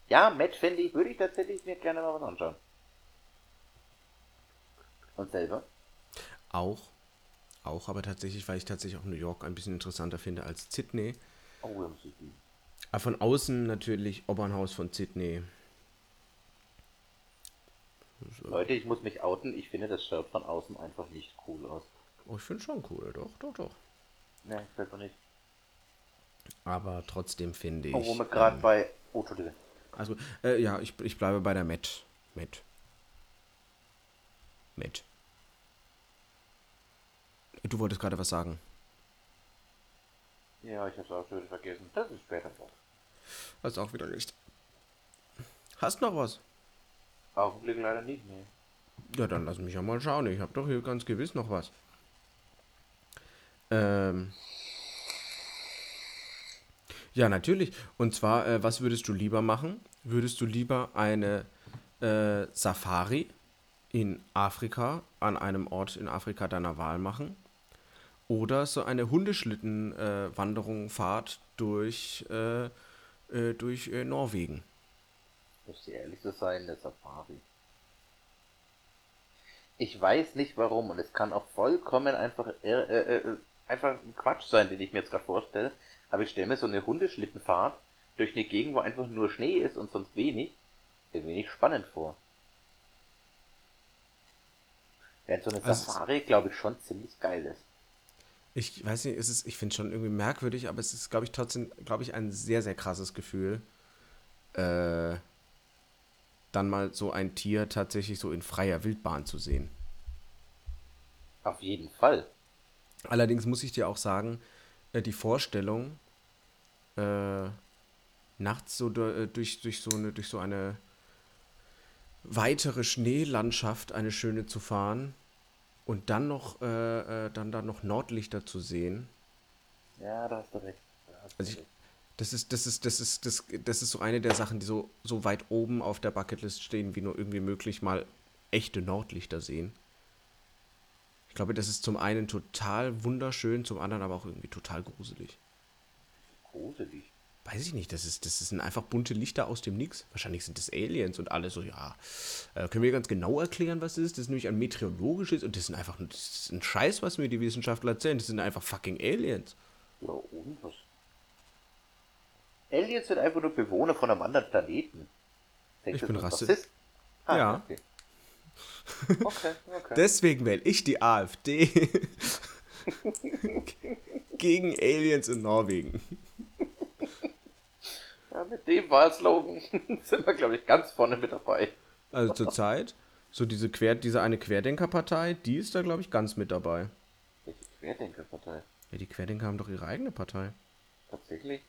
Ja, Met fände ich, würde ich tatsächlich mir gerne mal was anschauen. Und selber? Auch, auch, aber tatsächlich, weil ich tatsächlich auch New York ein bisschen interessanter finde als Sydney. Oh, ja, Sydney. Aber von außen natürlich Opernhaus von Sydney. So. Leute, ich muss mich outen. Ich finde das Shirt von außen einfach nicht cool aus. Oh, ich finde schon cool, doch, doch, doch. Ne, fällt mir nicht. Aber trotzdem finde ich. Oh, wo wir gerade ähm, bei. Oh, Entschuldigung. Also, äh, ja, ich, ich bleibe bei der Met. Met. Met. Du wolltest gerade was sagen. Ja, ich hab's auch schon wieder vergessen. Das ist später dran. Hast auch wieder recht. Hast noch was? Augenblick leider nicht mehr. Ja, dann lass mich ja mal schauen. Ich habe doch hier ganz gewiss noch was. Ähm. Ja, natürlich. Und zwar, äh, was würdest du lieber machen? Würdest du lieber eine äh, Safari in Afrika, an einem Ort in Afrika deiner Wahl machen? Oder so eine Hundeschlittenwanderung, äh, Fahrt durch, äh, äh, durch äh, Norwegen? Muss ich ehrlich sein, der Safari. Ich weiß nicht warum und es kann auch vollkommen einfach äh, äh, einfach ein Quatsch sein, den ich mir jetzt gerade vorstelle. Aber ich stelle mir so eine Hundeschlittenfahrt durch eine Gegend, wo einfach nur Schnee ist und sonst wenig, ein wenig spannend vor. Während so eine Also Safari, glaube ich, schon ziemlich geil ist. Ich weiß nicht, es ist, ich finde es schon irgendwie merkwürdig, aber es ist, glaube ich, trotzdem, glaube ich, ein sehr, sehr krasses Gefühl, äh, dann mal so ein Tier tatsächlich so in freier Wildbahn zu sehen. Auf jeden Fall. Allerdings muss ich dir auch sagen, äh, die Vorstellung, äh, nachts so äh, durch, durch, so eine, durch so eine weitere Schneelandschaft, eine schöne zu fahren und dann noch, äh, äh, dann da noch Nordlichter zu sehen, Ja, da hast du recht. Da hast du Also ich-. Das ist, das ist, das ist, das, das ist so eine der Sachen, die so, so weit oben auf der Bucketlist stehen, wie nur irgendwie möglich mal echte Nordlichter sehen. Ich glaube, das ist zum einen total wunderschön, zum anderen aber auch irgendwie total gruselig. Gruselig. Weiß ich nicht, das ist, das sind einfach bunte Lichter aus dem Nix. Wahrscheinlich sind das Aliens und alle so, ja. Äh, können wir ganz genau erklären, was das ist? Das ist nämlich ein meteorologisches und das sind einfach, das ist ein Scheiß, was mir die Wissenschaftler erzählen. Das sind einfach fucking Aliens. Ja, und was? Aliens sind einfach nur Bewohner von einem anderen Planeten. Denkst Ich bin Rassist. Ah, Ja. Okay. Okay, okay. Deswegen wähle ich die AfD gegen Aliens in Norwegen. Ja, mit dem Wahlslogan sind wir, glaube ich, ganz vorne mit dabei. Also zurzeit, so diese, Quer, diese eine Querdenkerpartei, die ist da, glaube ich, ganz mit dabei. Welche Querdenkerpartei? Ja, die Querdenker haben doch ihre eigene Partei. Tatsächlich?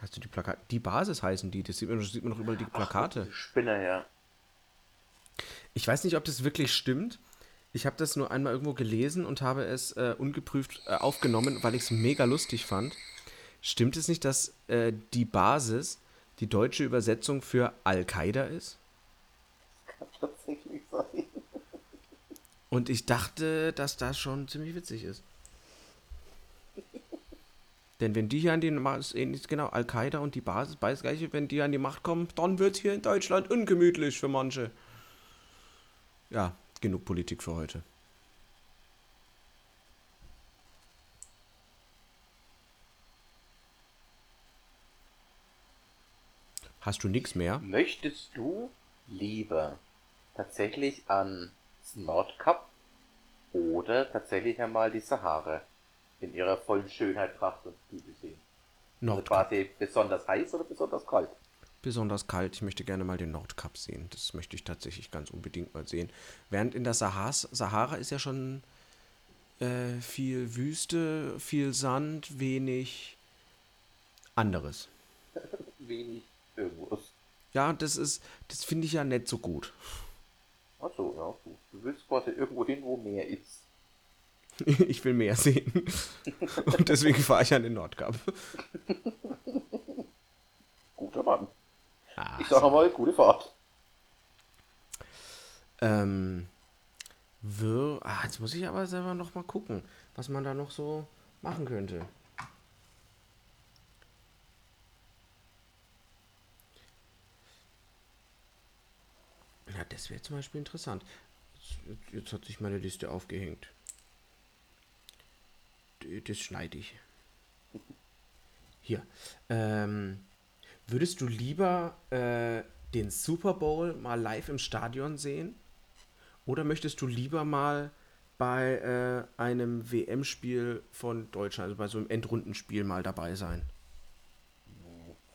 Hast du die Plakate? Die Basis heißen die, das sieht man, das sieht man doch überall die Plakate. Die Spinner, ja. Ich weiß nicht, ob das wirklich stimmt. Ich habe das nur einmal irgendwo gelesen und habe es äh, ungeprüft äh, aufgenommen, weil ich es mega lustig fand. Stimmt es nicht, dass äh, die Basis die deutsche Übersetzung für Al-Qaida ist? Kann tatsächlich sein. Und ich dachte, dass das schon ziemlich witzig ist. Denn wenn die hier an die Macht, ist ähnlich genau, Al-Qaida und die Basis, beides gleiche, wenn die an die Macht kommen, dann wird hier in Deutschland ungemütlich für manche. Ja, genug Politik für heute. Hast du nichts mehr? Möchtest du lieber tatsächlich an das Nordkap oder tatsächlich einmal die Sahara in ihrer vollen Schönheit, Pracht und Güte sehen? Also Nordkap. quasi besonders heiß oder besonders kalt? besonders kalt. Ich möchte gerne mal den Nordkap sehen. Das möchte ich tatsächlich ganz unbedingt mal sehen. Während in der Sahas, Sahara ist ja schon äh, viel Wüste, viel Sand, wenig anderes. Wenig irgendwas. Ja, das ist, das finde ich ja nicht so gut. Achso, ja. Du, du willst quasi irgendwo hin, wo mehr ist. Ich will mehr sehen. Und deswegen fahre ich an den Nordkap. Guter Mann. Ah, Ich sag mal, gute Fahrt. Ähm, wir, ah, jetzt muss ich aber selber noch mal gucken, was man da noch so machen könnte. Ja, das wäre zum Beispiel interessant. Jetzt, jetzt hat sich meine Liste aufgehängt. Das schneide ich. Hier. Ähm, würdest du lieber äh, den Super Bowl mal live im Stadion sehen? Oder möchtest du lieber mal bei äh, einem WM-Spiel von Deutschland, also bei so einem Endrundenspiel mal dabei sein?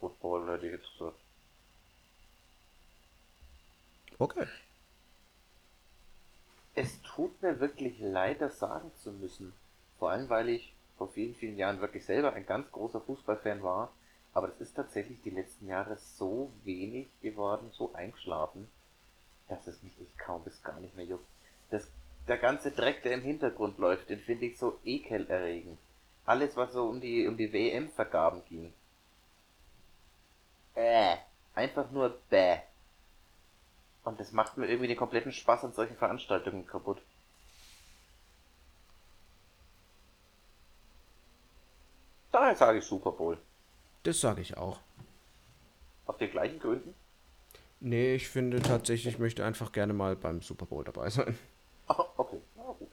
Football hätte ich jetzt gesagt. Okay. Es tut mir wirklich leid, das sagen zu müssen. Vor allem, weil ich vor vielen, vielen Jahren wirklich selber ein ganz großer Fußballfan war. Aber das ist tatsächlich die letzten Jahre so wenig geworden, so eingeschlafen, dass es mich echt kaum bis gar nicht mehr juckt. Das, der ganze Dreck, der im Hintergrund läuft, den finde ich so ekelerregend. Alles, was so um die, um die WM-Vergaben ging. Äh, einfach nur bäh. Und das macht mir irgendwie den kompletten Spaß an solchen Veranstaltungen kaputt. Daher sage ich Super Bowl. Das sage ich auch. Auf den gleichen Gründen? Nee, ich finde tatsächlich, ich möchte einfach gerne mal beim Super Bowl dabei sein. Oh, okay. Oh, gut.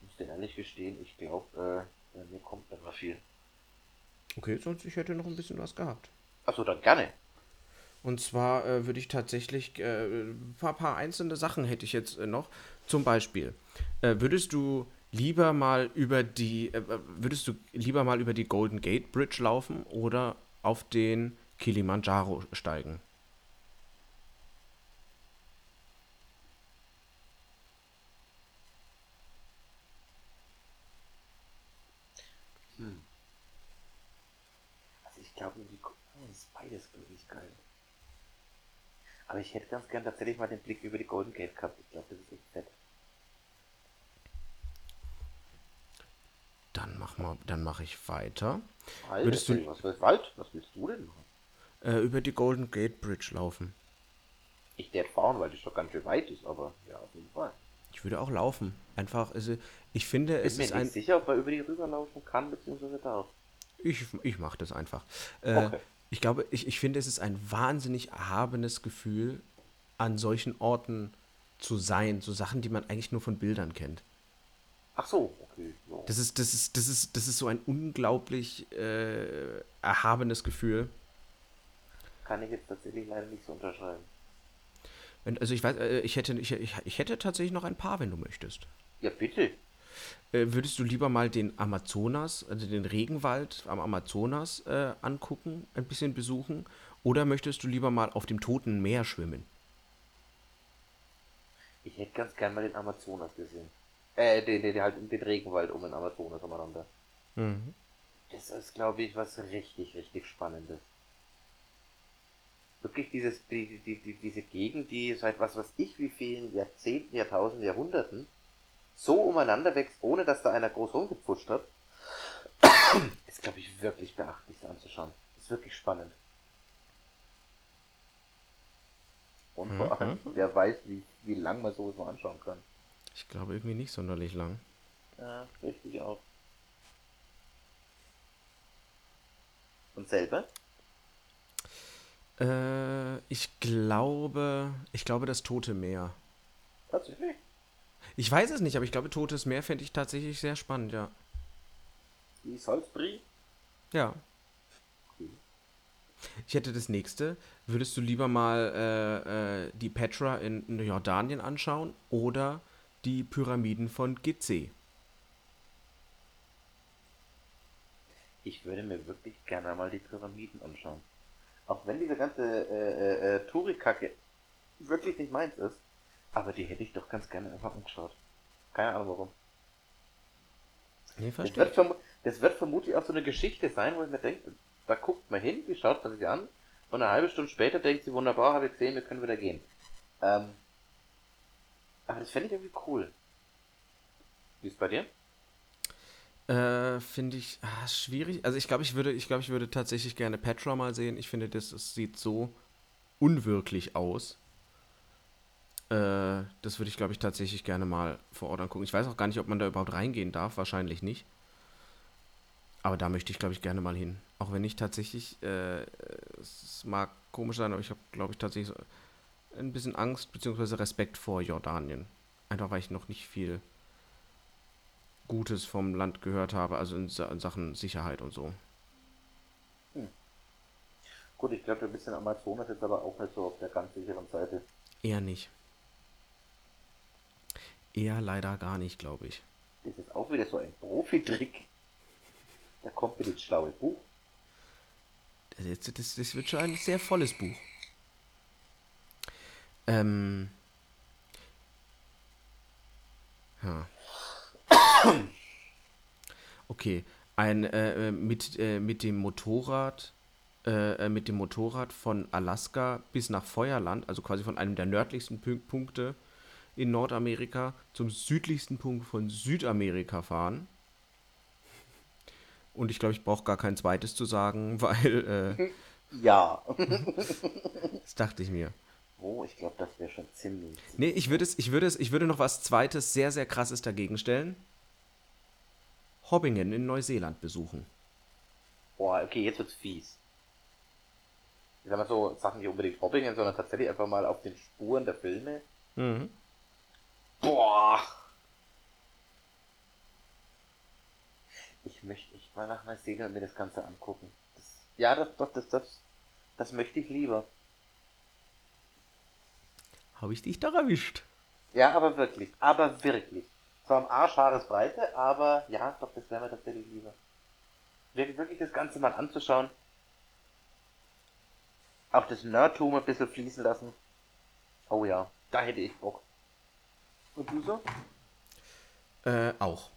Ich muss dir ehrlich gestehen, ich glaube, äh, mir kommt da viel. Okay, sonst ich hätte noch ein bisschen was gehabt. Achso, dann gerne. Und zwar äh, würde ich tatsächlich äh, ein paar, paar, einzelne Sachen hätte ich jetzt äh, noch. Zum Beispiel, äh, würdest du lieber mal über die, äh, würdest du lieber mal über die Golden Gate Bridge laufen oder auf den Kilimanjaro steigen? Hm. Also ich glaube, die oh, das ist beides wirklich geil. Aber ich hätte ganz gern tatsächlich mal den Blick über die Golden Gate gehabt. Ich glaube, das ist echt fett. Dann mach mal, dann mache ich weiter. Alter, Würdest du, was, was, Wald? was willst du denn machen? Äh, über die Golden Gate Bridge laufen. Ich werde fahren, weil das doch ganz schön weit ist, aber ja, auf jeden Fall. Ich würde auch laufen. Einfach, also, ich finde, ich es bin ist mir ein. nicht sicher, ob man über die rüberlaufen kann, beziehungsweise darf. Ich, ich mache das einfach. Äh, okay. Ich glaube, ich, ich finde, es ist ein wahnsinnig erhabenes Gefühl, an solchen Orten zu sein. So Sachen, die man eigentlich nur von Bildern kennt. Ach so, okay. Ja. Das, ist, das, ist, das, ist, das ist so ein unglaublich äh, erhabenes Gefühl. Kann ich jetzt tatsächlich leider nicht so unterschreiben. Also ich weiß, äh, ich hätte, ich, ich hätte tatsächlich noch ein paar, wenn du möchtest. Ja, bitte. Äh, würdest du lieber mal den Amazonas, also den Regenwald am Amazonas äh, angucken, ein bisschen besuchen? Oder möchtest du lieber mal auf dem Toten Meer schwimmen? Ich hätte ganz gern mal den Amazonas gesehen. Äh, den, den, halt den Regenwald um den Amazonas umeinander. Mhm. Das ist, glaube ich, was richtig, richtig Spannendes. Wirklich dieses, die, die, die, diese Gegend, die seit was weiß ich wie vielen Jahrzehnten, Jahrtausenden, Jahrhunderten so umeinander wächst, ohne dass da einer groß rumgepfuscht hat, ist, glaube ich, wirklich beachtlich anzuschauen. Ist wirklich spannend. Und vor allem, mhm. wer weiß, wie, wie lang man sowas mal anschauen kann. Ich glaube irgendwie nicht sonderlich lang. Ja, richtig auch. Und selber? Äh, ich glaube, ich glaube das Tote Meer. Tatsächlich? Ich weiß es nicht, aber ich glaube, Totes Meer fände ich tatsächlich sehr spannend, ja. Wie Salzbrie? Ja. Ich hätte das nächste. Würdest du lieber mal äh, äh, die Petra in Jordanien anschauen oder die Pyramiden von Gizeh? Ich würde mir wirklich gerne mal die Pyramiden anschauen. Auch wenn diese ganze äh, äh, äh Tourikacke wirklich nicht meins ist, aber die hätte ich doch ganz gerne einfach angeschaut. Keine Ahnung warum. Nee, das, wird das wird vermutlich auch so eine Geschichte sein, wo ich mir denke, da guckt man hin, die schaut man sich an und eine halbe Stunde später denkt sie, wunderbar, habe ich gesehen, wir können wieder gehen. Ähm, aber das fände ich irgendwie cool. Wie ist es bei dir? Äh, finde ich ah, schwierig. Also ich glaube, ich würde, ich glaube, ich würde tatsächlich gerne Petra mal sehen. Ich finde, das, das sieht so unwirklich aus. Äh, das würde ich, glaube ich, tatsächlich gerne mal vor Ort angucken. Ich weiß auch gar nicht, ob man da überhaupt reingehen darf. Wahrscheinlich nicht. Aber da möchte ich, glaube ich, gerne mal hin. Auch wenn ich tatsächlich, äh, es mag komisch sein, aber ich habe, glaube ich, tatsächlich ein bisschen Angst bzw. Respekt vor Jordanien. Einfach weil ich noch nicht viel Gutes vom Land gehört habe, also in, in Sachen Sicherheit und so. Hm. Gut, ich glaube, ein bisschen Amazonas ist aber auch nicht so auf der ganz sicheren Seite. Eher nicht. Eher leider gar nicht, glaube ich. Das ist auch wieder so ein Profi-Trick. Da kommt mir das schlaue Buch. Das, das, das, wird schon ein sehr volles Buch. Ähm. Ja. Okay, ein äh, äh, mit, äh, mit dem Motorrad äh, äh, mit dem Motorrad von Alaska bis nach Feuerland, also quasi von einem der nördlichsten Punkte in Nordamerika zum südlichsten Punkt von Südamerika fahren. Und ich glaube, ich brauche gar kein zweites zu sagen, weil. Äh, ja. das dachte ich mir. Oh, ich glaube, das wäre schon ziemlich. Nee, ich würde es, ich würde es, ich würde noch was zweites sehr, sehr krasses dagegen stellen. Hobbingen in Neuseeland besuchen. Boah, okay, jetzt wird's fies. Ich sag mal so, Sachen nicht unbedingt Hobbingen, sondern tatsächlich einfach mal auf den Spuren der Filme. Mhm. Boah. Ich möchte echt mal nach Neuseeland und mir das Ganze angucken. Das, ja, das, das, das, das, das möchte ich lieber. Habe ich dich doch erwischt. Ja, aber wirklich. Aber wirklich. Zwar am Arsch Haaresbreite, aber ja, doch, das wäre mir tatsächlich lieber. Wirklich, wirklich das Ganze mal anzuschauen. Auch das Nerdtum ein bisschen fließen lassen. Oh ja, da hätte ich Bock. Und du so? Äh, auch.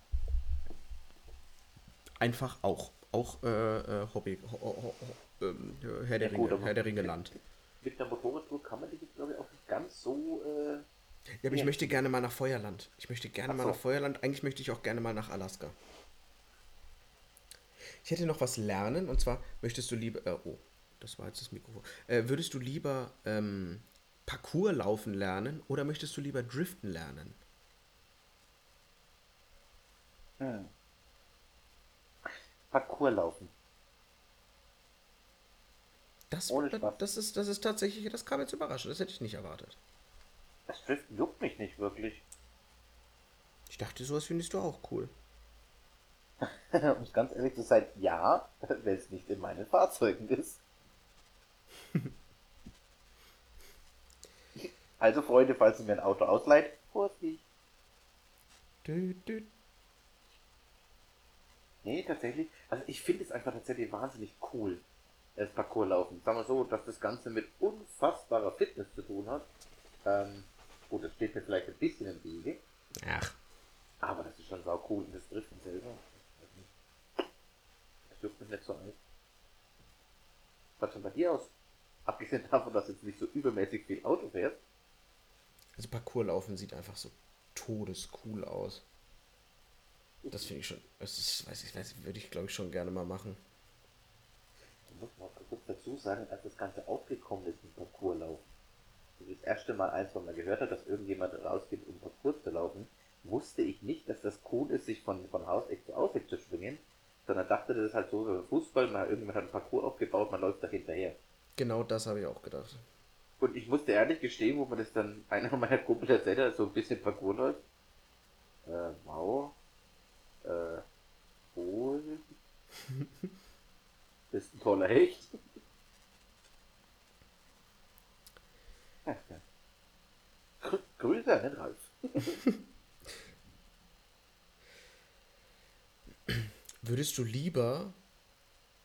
Einfach auch. Auch äh, äh, Hobby. Ho, ho, ho, ähm, Herr, der Ja, gut, Ringe, Herr der Ringe Land. Mit der Motorradtour kann man jetzt, glaube ich, auch nicht ganz so. Äh... Ja, aber ich möchte gerne mal nach Feuerland. Ich möchte gerne Ach mal so. nach Feuerland. Eigentlich möchte ich auch gerne mal nach Alaska. Ich hätte noch was lernen und zwar möchtest du lieber. Äh, oh, das war jetzt das Mikrofon. Würdest du lieber ähm, Parcours laufen lernen oder möchtest du lieber driften lernen? Hm. Parcours laufen. Das, Ohne Spaß. das, ist, das ist tatsächlich, das kam jetzt überraschend. Das hätte ich nicht erwartet. Das Driften juckt mich nicht wirklich. Ich dachte, sowas findest du auch cool. um es ganz ehrlich zu sein, ja, wenn es nicht in meinen Fahrzeugen ist. also Freunde, falls ihr mir ein Auto ausleiht, Vorsicht. Dü, dü. Nee, tatsächlich. Also ich finde es einfach tatsächlich wahnsinnig cool, das Parcours laufen. Sagen wir so, dass das Ganze mit unfassbarer Fitness zu tun hat. Ähm, gut, das steht mir vielleicht ein bisschen im Wege, Ach, aber das ist schon sau cool. Und das Driften selber, das mich nicht so alt. Was schaut bei dir aus? Abgesehen davon, dass du jetzt nicht so übermäßig viel Auto fährst. Also Parcours laufen sieht einfach so todescool aus. Das finde ich schon, das ist, weiß ich, weiß würde ich glaube ich schon gerne mal machen. Ich muss mal kurz dazu sagen, als das Ganze aufgekommen ist mit ich das erste Mal eins von mal gehört habe, dass irgendjemand rausgeht, um Parcours zu laufen, wusste ich nicht, dass das cool ist, sich von, von Hauseck zu Auseck zu schwingen, sondern dachte, das ist halt so wie Fußball, man, irgendjemand hat einen Parcours aufgebaut, man läuft da hinterher. Genau das habe ich auch gedacht. Und ich musste ehrlich gestehen, wo man das dann, einer meiner Kumpel erzählt hat, so ein bisschen Parcours läuft. Äh, wow. Äh, wohl. Bist ein toller Hecht. Grü Grüße an den Ralf. Würdest du lieber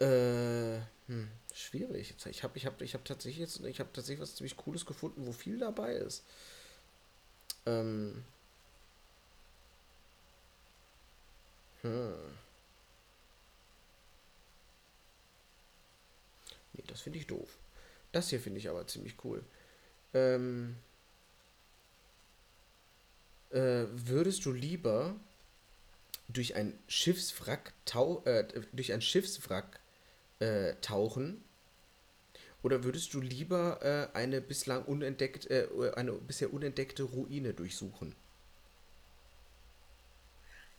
äh, hm, schwierig. Ich habe ich hab, ich hab tatsächlich jetzt tatsächlich was ziemlich cooles gefunden, wo viel dabei ist. Ähm. Hm. Nee, das finde ich doof. Das hier finde ich aber ziemlich cool. Ähm, äh, würdest du lieber durch ein Schiffswrack tau äh, durch ein Schiffswrack äh, tauchen oder würdest du lieber äh, eine bislang unentdeckt äh, eine bisher unentdeckte Ruine durchsuchen?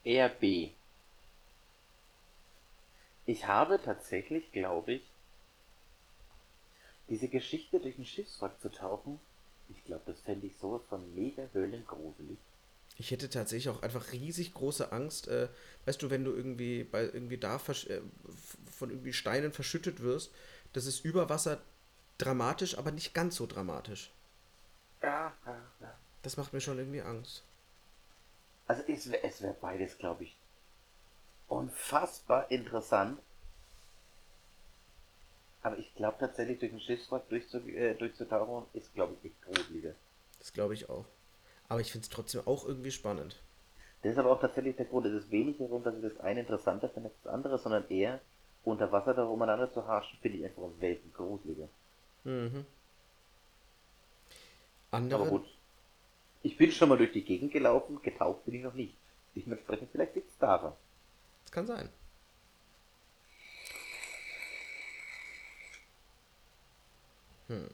Eher B. Ich habe tatsächlich, glaube ich, diese Geschichte durch ein Schiffswrack zu tauchen, ich glaube, das fände ich sowas von mega höllengruselig. Ich hätte tatsächlich auch einfach riesig große Angst, äh, weißt du, wenn du irgendwie bei irgendwie da äh, von irgendwie Steinen verschüttet wirst, das ist über Wasser dramatisch, aber nicht ganz so dramatisch. Ja, ja, ja. Das macht mir schon irgendwie Angst. Also es wäre es wär beides, glaube ich, unfassbar interessant. Aber ich glaube tatsächlich, durch ein Schiffswrack äh, durchzutauchen, ist, glaube ich, echt gruseliger. Das glaube ich auch. Aber ich finde es trotzdem auch irgendwie spannend. Das ist aber auch tatsächlich der Grund. Es ist weniger darum, dass ich das eine interessanter finde als das andere, sondern eher unter Wasser da umeinander zu harschen, finde ich einfach um Welten gruseliger. Mhm. Aber Andere, gut. Ich bin schon mal durch die Gegend gelaufen, getaucht bin ich noch nicht. Dementsprechend vielleicht liegt es daran. das kann sein. Hm.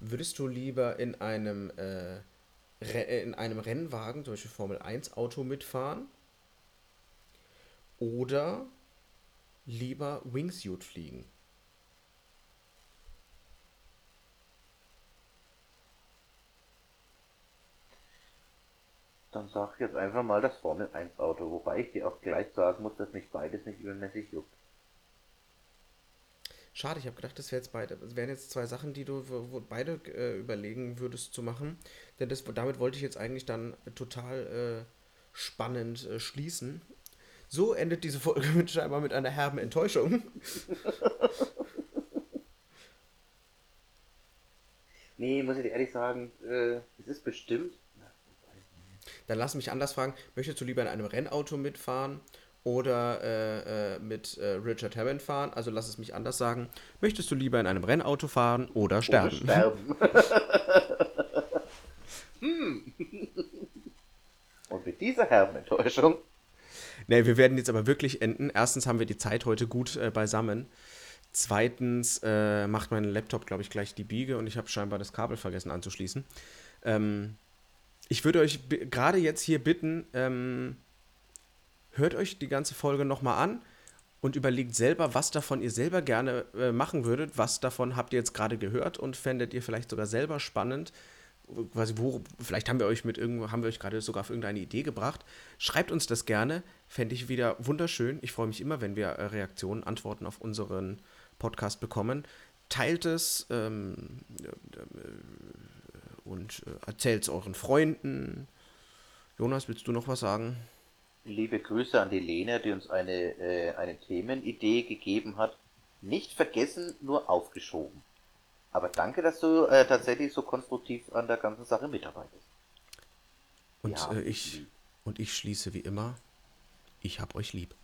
Würdest du lieber in einem, äh, äh, in einem Rennwagen, zum Beispiel Formel 1 Auto mitfahren? Oder lieber Wingsuit fliegen? Dann sag ich jetzt einfach mal das Formel 1 Auto, wobei ich dir auch gleich sagen muss, dass mich beides nicht übermäßig juckt. Schade, ich habe gedacht, das wären jetzt beide. Das wären jetzt zwei Sachen, die du beide äh, überlegen würdest zu machen. Denn das, damit wollte ich jetzt eigentlich dann total äh, spannend äh, schließen. So endet diese Folge mit scheinbar mit einer herben Enttäuschung. nee, muss ich dir ehrlich sagen, äh, es ist bestimmt. Dann lass mich anders fragen, möchtest du lieber in einem Rennauto mitfahren oder äh, äh, mit äh, Richard Hammond fahren? Also lass es mich anders sagen. Möchtest du lieber in einem Rennauto fahren oder sterben? Oder sterben. hm. Und mit dieser herben Enttäuschung Nee, wir werden jetzt aber wirklich enden. Erstens haben wir die Zeit heute gut äh, beisammen. Zweitens äh, macht mein Laptop, glaube ich, gleich die Biege und ich habe scheinbar das Kabel vergessen anzuschließen. Ähm, ich würde euch gerade jetzt hier bitten, ähm, hört euch die ganze Folge nochmal an und überlegt selber, was davon ihr selber gerne äh, machen würdet. Was davon habt ihr jetzt gerade gehört und fändet ihr vielleicht sogar selber spannend quasi wo, vielleicht haben wir euch mit irgendwo, haben wir euch gerade sogar auf irgendeine Idee gebracht. Schreibt uns das gerne, fände ich wieder wunderschön. Ich freue mich immer, wenn wir äh, Reaktionen, Antworten auf unseren Podcast bekommen. Teilt es ähm, äh, und äh, erzählt es euren Freunden. Jonas, willst du noch was sagen? Liebe Grüße an die Lena, die uns eine, äh, eine Themenidee gegeben hat. Nicht vergessen, nur aufgeschoben. Aber danke, dass du äh, tatsächlich so konstruktiv an der ganzen Sache mitarbeitest. Und, ja. äh, ich, und ich schließe wie immer, ich hab euch lieb.